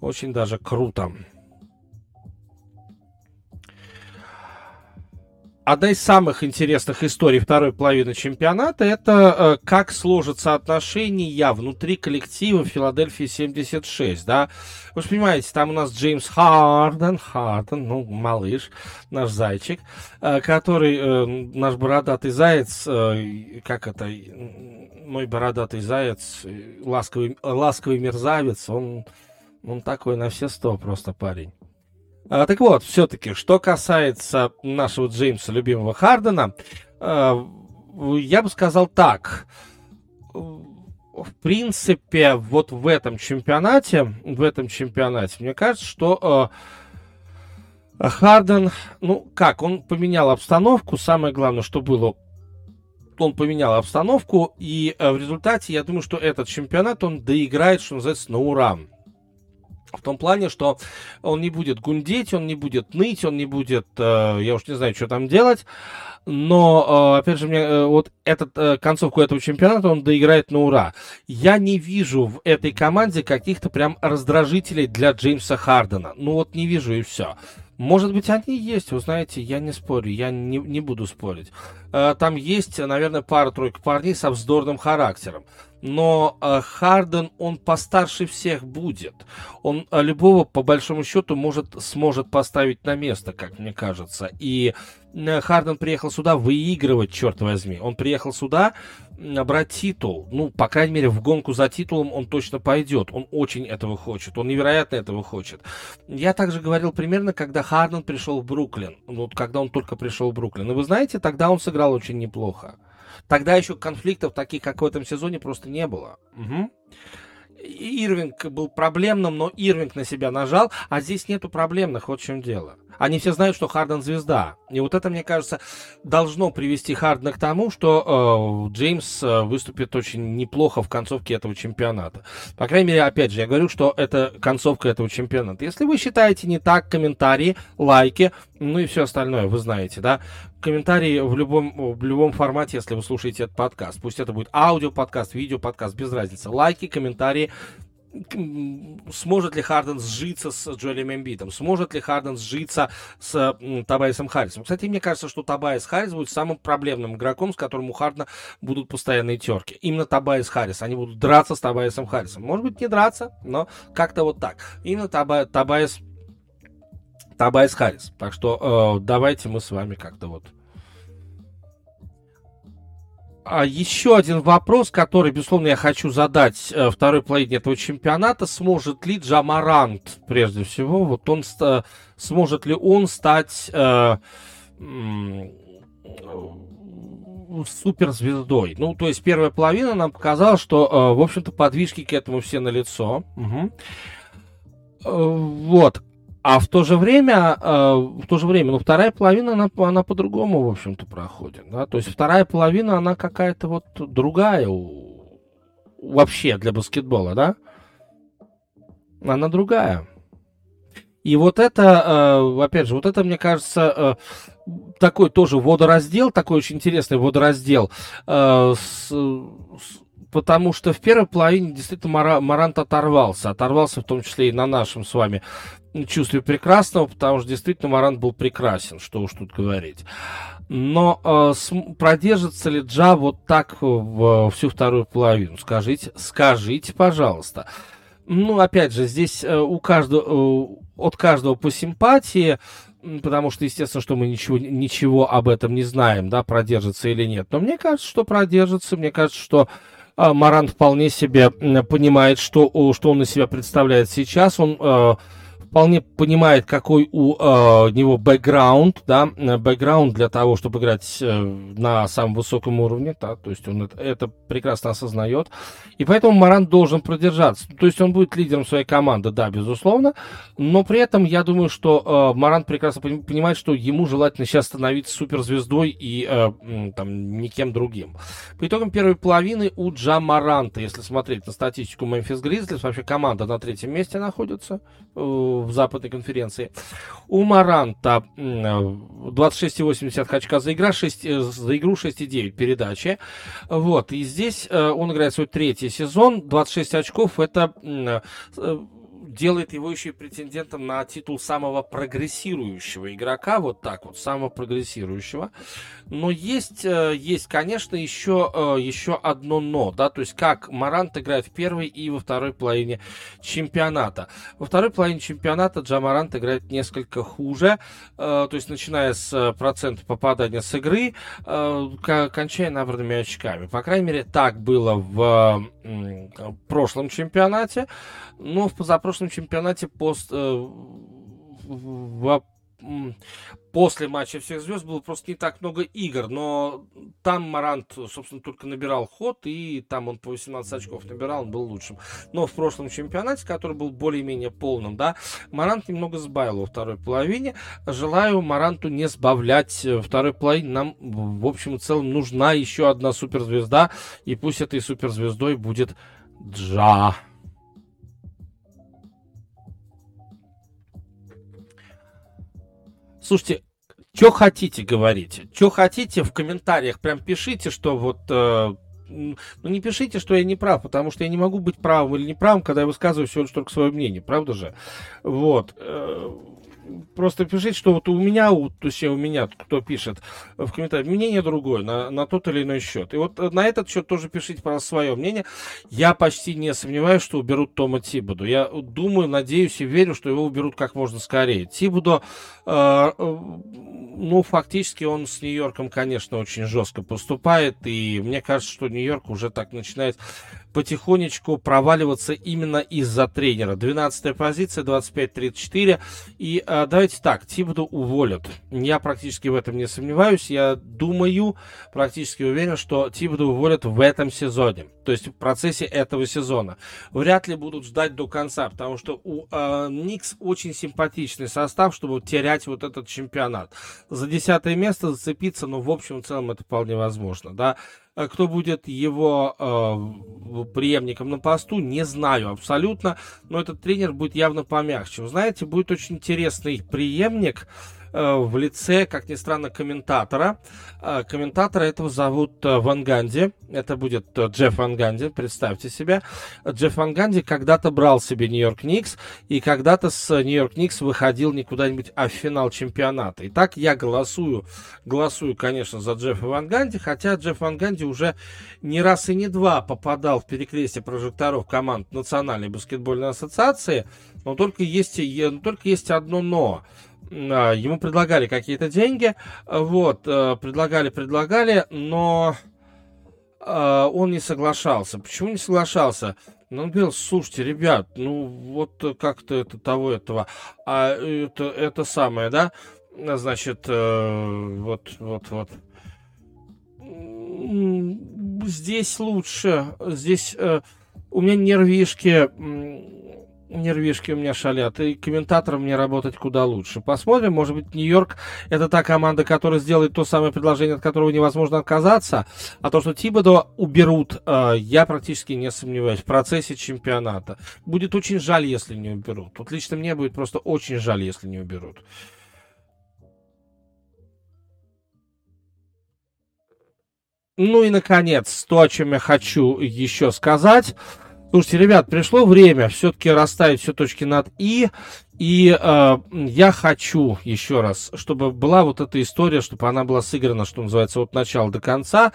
очень даже круто. Одна из самых интересных историй второй половины чемпионата это э, как сложатся отношения внутри коллектива Филадельфии 76, да. Вы же понимаете, там у нас Джеймс Харден, Харден, ну, малыш, наш зайчик, э, который, э, наш бородатый заяц, как это, мой бородатый заяц, ласковый, ласковый мерзавец, он, он такой на все сто просто парень. А, так вот, все-таки, что касается нашего Джеймса, любимого Хардена, а, я бы сказал так. В принципе, вот в этом чемпионате, в этом чемпионате, мне кажется, что э, Харден, ну как, он поменял обстановку, самое главное, что было, он поменял обстановку, и э, в результате, я думаю, что этот чемпионат, он доиграет, что называется, на ура. В том плане, что он не будет гундеть, он не будет ныть, он не будет, э, я уж не знаю, что там делать. Но, э, опять же, мне э, вот этот, э, концовку этого чемпионата он доиграет на ура. Я не вижу в этой команде каких-то прям раздражителей для Джеймса Хардена. Ну вот не вижу и все. Может быть, они есть, вы знаете, я не спорю, я не, не буду спорить. Э, там есть, наверное, пара-тройка парней со вздорным характером но э, Харден, он постарше всех будет. Он э, любого, по большому счету, может, сможет поставить на место, как мне кажется. И Харден приехал сюда выигрывать, черт возьми. Он приехал сюда брать титул. Ну, по крайней мере, в гонку за титулом он точно пойдет. Он очень этого хочет. Он невероятно этого хочет. Я также говорил примерно, когда Харден пришел в Бруклин. Вот когда он только пришел в Бруклин. И вы знаете, тогда он сыграл очень неплохо. Тогда еще конфликтов таких, как в этом сезоне, просто не было. Угу. Ирвинг был проблемным, но Ирвинг на себя нажал, а здесь нету проблемных, вот в чем дело. Они все знают, что Харден звезда. И вот это, мне кажется, должно привести Хардена к тому, что э, Джеймс э, выступит очень неплохо в концовке этого чемпионата. По крайней мере, опять же, я говорю, что это концовка этого чемпионата. Если вы считаете не так, комментарии, лайки, ну и все остальное, вы знаете, да? Комментарии в любом, в любом формате, если вы слушаете этот подкаст. Пусть это будет аудио-подкаст, видео-подкаст, без разницы. Лайки, комментарии, сможет ли Харден сжиться с Джоэлем Эмбитом, сможет ли Харден сжиться с Тобайасом Харрисом. Кстати, мне кажется, что Тобайас Харрис будет самым проблемным игроком, с которым у Хардена будут постоянные терки. Именно Тобайас Харрис. Они будут драться с Тобайасом Харрисом. Может быть, не драться, но как-то вот так. Именно Тоба, Тобайас Тобайас Харрис. Так что э, давайте мы с вами как-то вот а еще один вопрос, который, безусловно, я хочу задать э, второй половине этого чемпионата. Сможет ли Джа Морант, прежде всего, вот он сможет ли он стать э, э, суперзвездой? Ну, то есть первая половина нам показала, что, э, в общем-то, подвижки к этому все налицо. Угу. Вот. А в то же время, э, в то же время, ну, вторая половина, она, она по-другому, в общем-то, проходит. Да? То есть вторая половина, она какая-то вот другая вообще для баскетбола, да? Она другая. И вот это, э, опять же, вот это, мне кажется, э, такой тоже водораздел, такой очень интересный водораздел, с, потому что в первой половине действительно Марант оторвался. Оторвался в том числе и на нашем с вами чувстве прекрасного, потому что действительно Марант был прекрасен, что уж тут говорить. Но э, с, продержится ли Джа вот так в, всю вторую половину? Скажите, скажите, пожалуйста. Ну, опять же, здесь э, у каждого, э, от каждого по симпатии, потому что, естественно, что мы ничего, ничего об этом не знаем, да, продержится или нет. Но мне кажется, что продержится. Мне кажется, что э, Маран вполне себе понимает, что, что он из себя представляет сейчас. Он э, вполне понимает, какой у э, него бэкграунд, да, бэкграунд для того, чтобы играть э, на самом высоком уровне, да, то есть он это, это прекрасно осознает, и поэтому Маран должен продержаться, то есть он будет лидером своей команды, да, безусловно, но при этом я думаю, что э, Маран прекрасно понимает, что ему желательно сейчас становиться суперзвездой и э, там никем другим. По итогам первой половины у Джа Маранта, если смотреть на статистику Мемфис Гризлис, вообще команда на третьем месте находится, э, в западной конференции. У Маранта 26,8 очка за, игра, 6, э, за игру 6,9 передачи. Вот, и здесь э, он играет свой третий сезон, 26 очков, это э, делает его еще и претендентом на титул самого прогрессирующего игрока, вот так вот, самого прогрессирующего. Но есть, э, есть конечно, еще, э, еще одно но, да, то есть как Марант играет в первой и во второй половине чемпионата. Во второй половине чемпионата Джамарант играет несколько хуже, э, то есть начиная с процента попадания с игры, кончая набранными очками. По крайней мере, так было в прошлом чемпионате, но в позапрошлом чемпионате пост, в после матча всех звезд было просто не так много игр, но там Марант, собственно, только набирал ход, и там он по 18 очков набирал, он был лучшим. Но в прошлом чемпионате, который был более-менее полным, да, Марант немного сбавил во второй половине. Желаю Маранту не сбавлять во второй половине. Нам, в общем и целом, нужна еще одна суперзвезда, и пусть этой суперзвездой будет Джа. Слушайте, что хотите, говорите. Что хотите, в комментариях прям пишите, что вот... Э, ну, не пишите, что я не прав, потому что я не могу быть правым или неправым, когда я высказываю всего лишь только свое мнение, правда же? Вот. Э, просто пишите, что вот у меня, у, то есть у меня, кто пишет в комментариях, мнение другое на, на тот или иной счет. И вот на этот счет тоже пишите, пожалуйста, свое мнение. Я почти не сомневаюсь, что уберут Тома Тибуду. Я думаю, надеюсь и верю, что его уберут как можно скорее. Тибудо, э, э, ну, фактически он с Нью-Йорком, конечно, очень жестко поступает. И мне кажется, что Нью-Йорк уже так начинает потихонечку проваливаться именно из-за тренера. 12 позиция, 25-34. И э, давайте так, Тибду уволят. Я практически в этом не сомневаюсь. Я думаю, практически уверен, что Тибду уволят в этом сезоне. То есть в процессе этого сезона. Вряд ли будут ждать до конца, потому что у э, Никс очень симпатичный состав, чтобы терять вот этот чемпионат. За десятое место зацепиться, ну, в общем и целом, это вполне возможно, да. А кто будет его э, преемником на посту, не знаю абсолютно, но этот тренер будет явно помягче. Вы знаете, будет очень интересный преемник, Э, в лице, как ни странно, комментатора. Э, комментатора этого зовут э, Ван Ганди. Это будет Джефф Ван Ганди, представьте себе. Джефф Ван Ганди когда-то брал себе Нью-Йорк Никс, и когда-то с Нью-Йорк Никс выходил не куда-нибудь, а в финал чемпионата. Итак, я голосую, голосую, конечно, за Джеффа Ван Ганди, хотя Джефф Ван Ганди уже не раз и не два попадал в перекрестие прожекторов команд Национальной баскетбольной ассоциации, но только есть, только есть одно но – ему предлагали какие-то деньги, вот, э, предлагали, предлагали, но а, он не соглашался. Почему не соглашался? Ну, он говорил, слушайте, ребят, ну, вот как-то это того, этого, а это, это самое, да, значит, э, вот, вот, вот, здесь лучше, здесь э, у меня нервишки, нервишки у меня шалят, и комментатором мне работать куда лучше. Посмотрим, может быть, Нью-Йорк это та команда, которая сделает то самое предложение, от которого невозможно отказаться, а то, что Тибодо уберут, э, я практически не сомневаюсь, в процессе чемпионата. Будет очень жаль, если не уберут. Вот лично мне будет просто очень жаль, если не уберут. Ну и, наконец, то, о чем я хочу еще сказать – Слушайте, ребят, пришло время все-таки расставить все точки над «и». И э, я хочу еще раз, чтобы была вот эта история, чтобы она была сыграна, что называется, от начала до конца.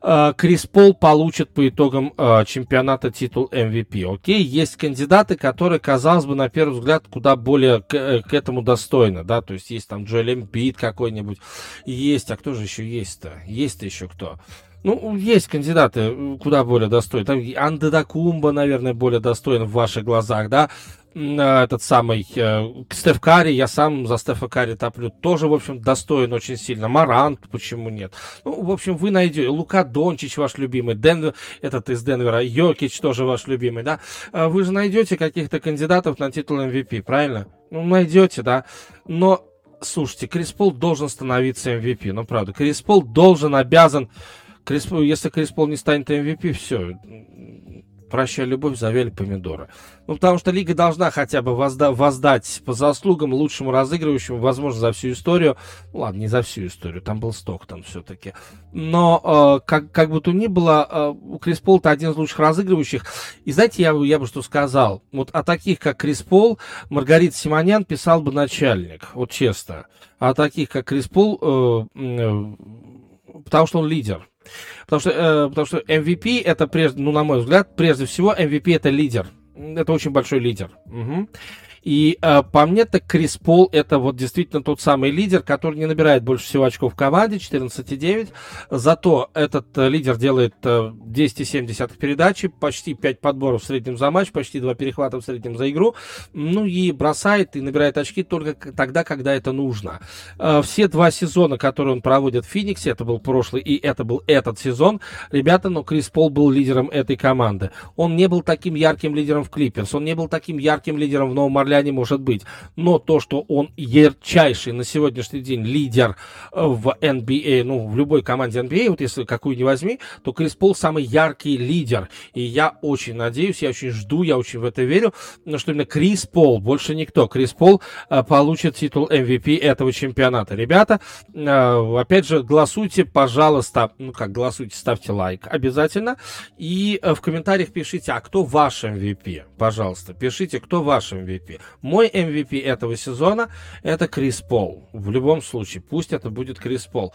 Э, Крис Пол получит по итогам э, чемпионата титул MVP. Окей, есть кандидаты, которые, казалось бы, на первый взгляд, куда более к, э, к этому достойны, да, то есть есть там Джоэл Эмбит какой-нибудь, есть, а кто же еще есть-то? Есть-то еще кто? Ну, есть кандидаты э, куда более достойные. Там Андедакумба, наверное, более достоин в ваших глазах, да. А, этот самый э, Стеф Карри, я сам за Стефа Карри топлю, тоже, в общем, достоин очень сильно. Марант, почему нет? Ну, в общем, вы найдете. Лука Дончич ваш любимый, Денвер, этот из Денвера, Йокич тоже ваш любимый, да? А вы же найдете каких-то кандидатов на титул MVP, правильно? Ну, найдете, да. Но, слушайте, Крис Пол должен становиться MVP, ну, правда. Крис Пол должен, обязан Крис, если Крис Пол не станет MVP, все, прощай любовь, завели помидоры. Ну, потому что Лига должна хотя бы возда- воздать по заслугам лучшему разыгрывающему, возможно, за всю историю. Ну, ладно, не за всю историю, там был Стоктон все-таки. Но, э, как, как бы то ни было, э, Крис Пол это один из лучших разыгрывающих. И знаете, я, я бы что сказал? Вот о таких, как Крис Пол, Маргарита Симонян писал бы начальник, вот честно. А о таких, как Крис Пол, э, э, потому что он лидер. Потому что, э, потому что MVP это, прежде, ну, на мой взгляд, прежде всего, MVP это лидер. Это очень большой лидер. Угу. И э, по мне, так Крис Пол это вот действительно тот самый лидер, который не набирает больше всего очков в команде, 14,9. Зато этот э, лидер делает э, 10,7 передачи, почти 5 подборов в среднем за матч, почти 2 перехвата в среднем за игру. Ну и бросает и набирает очки только тогда, когда это нужно. Э, все два сезона, которые он проводит в Фениксе, это был прошлый и это был этот сезон, ребята, но Крис Пол был лидером этой команды. Он не был таким ярким лидером в Клиперс, он не был таким ярким лидером в Новом Орлеане, Орлеане может быть. Но то, что он ярчайший на сегодняшний день лидер э, в NBA, ну, в любой команде NBA, вот если какую не возьми, то Крис Пол самый яркий лидер. И я очень надеюсь, я очень жду, я очень в это верю, что именно Крис Пол, больше никто, Крис Пол э, получит титул MVP этого чемпионата. Ребята, э, опять же, голосуйте, пожалуйста, ну как голосуйте, ставьте лайк обязательно. И в комментариях пишите, а кто ваш MVP? Пожалуйста, пишите, кто ваш MVP. Мой MVP этого сезона это Крис Пол. В любом случае, пусть это будет Крис Пол.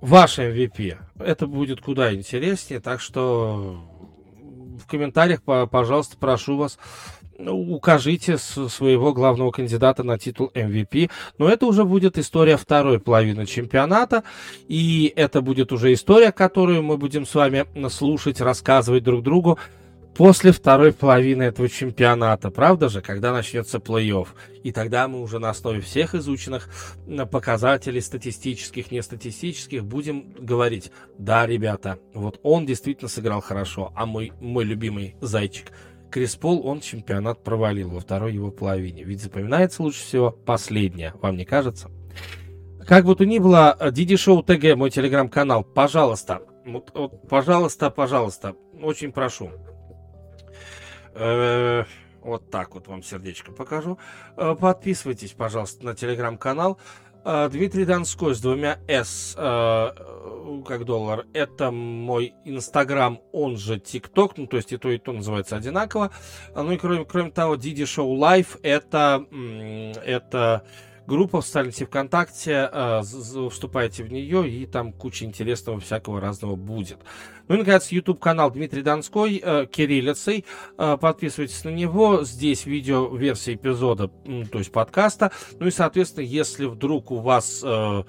Ваш MVP. Это будет куда интереснее, так что в комментариях, пожалуйста, прошу вас укажите своего главного кандидата на титул MVP. Но это уже будет история второй половины чемпионата. И это будет уже история, которую мы будем с вами слушать, рассказывать друг другу после второй половины этого чемпионата, правда же, когда начнется плей-офф. И тогда мы уже на основе всех изученных показателей статистических, не статистических будем говорить, да, ребята, вот он действительно сыграл хорошо, а мой, мой любимый зайчик – Крис Пол, он чемпионат провалил во второй его половине. Ведь запоминается лучше всего последнее, вам не кажется? Как бы то ни было, DD Show TG, мой телеграм-канал, пожалуйста, вот, вот, пожалуйста, пожалуйста, очень прошу. Э, вот так вот вам сердечко покажу. Э, подписывайтесь, пожалуйста, на телеграм-канал. Э, Дмитрий Донской с двумя «С», как доллар, это мой Инстаграм, он же ТикТок, ну, то есть и то, и то называется одинаково. Ну и кроме, кроме того, DD Show Live, это, это группа в сети ВКонтакте, э, вступайте в нее, и там куча интересного всякого разного будет. Ну и, наконец, YouTube-канал Дмитрий Донской, э, кириллицей. Э, подписывайтесь на него. Здесь видео-версия эпизода, то есть подкаста. Ну и, соответственно, если вдруг у вас... Э,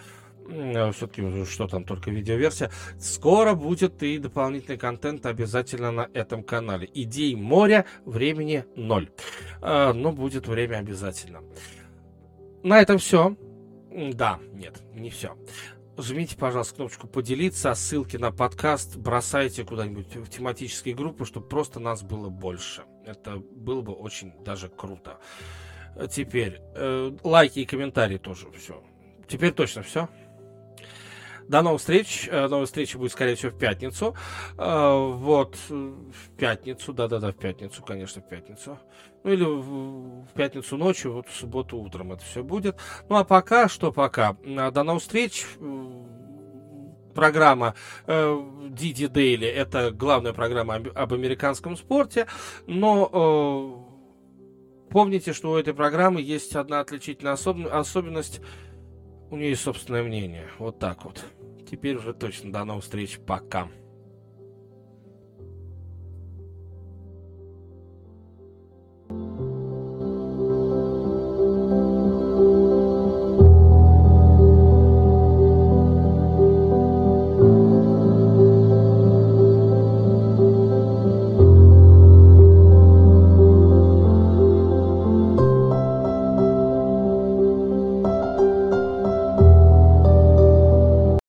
э все-таки что там, только видеоверсия. Скоро будет и дополнительный контент обязательно на этом канале. Идей море, времени ноль. Э, но будет время обязательно. На этом все. Да, нет, не все жмите, пожалуйста, кнопочку «Поделиться», ссылки на подкаст бросайте куда-нибудь в тематические группы, чтобы просто нас было больше. Это было бы очень даже круто. Теперь э, лайки и комментарии тоже все. Теперь точно все. До новых встреч. Э, новая встреча будет, скорее всего, в пятницу. Э, вот, в пятницу, да-да-да, в пятницу, конечно, в пятницу. Ну или в пятницу ночью, вот в субботу утром это все будет. Ну а пока, что пока. Э, до новых встреч программа Диди Дейли это главная программа об, об американском спорте, но э, помните, что у этой программы есть одна отличительная особ- особенность у нее есть собственное мнение. Вот так вот. Теперь уже точно. До новых встреч. Пока.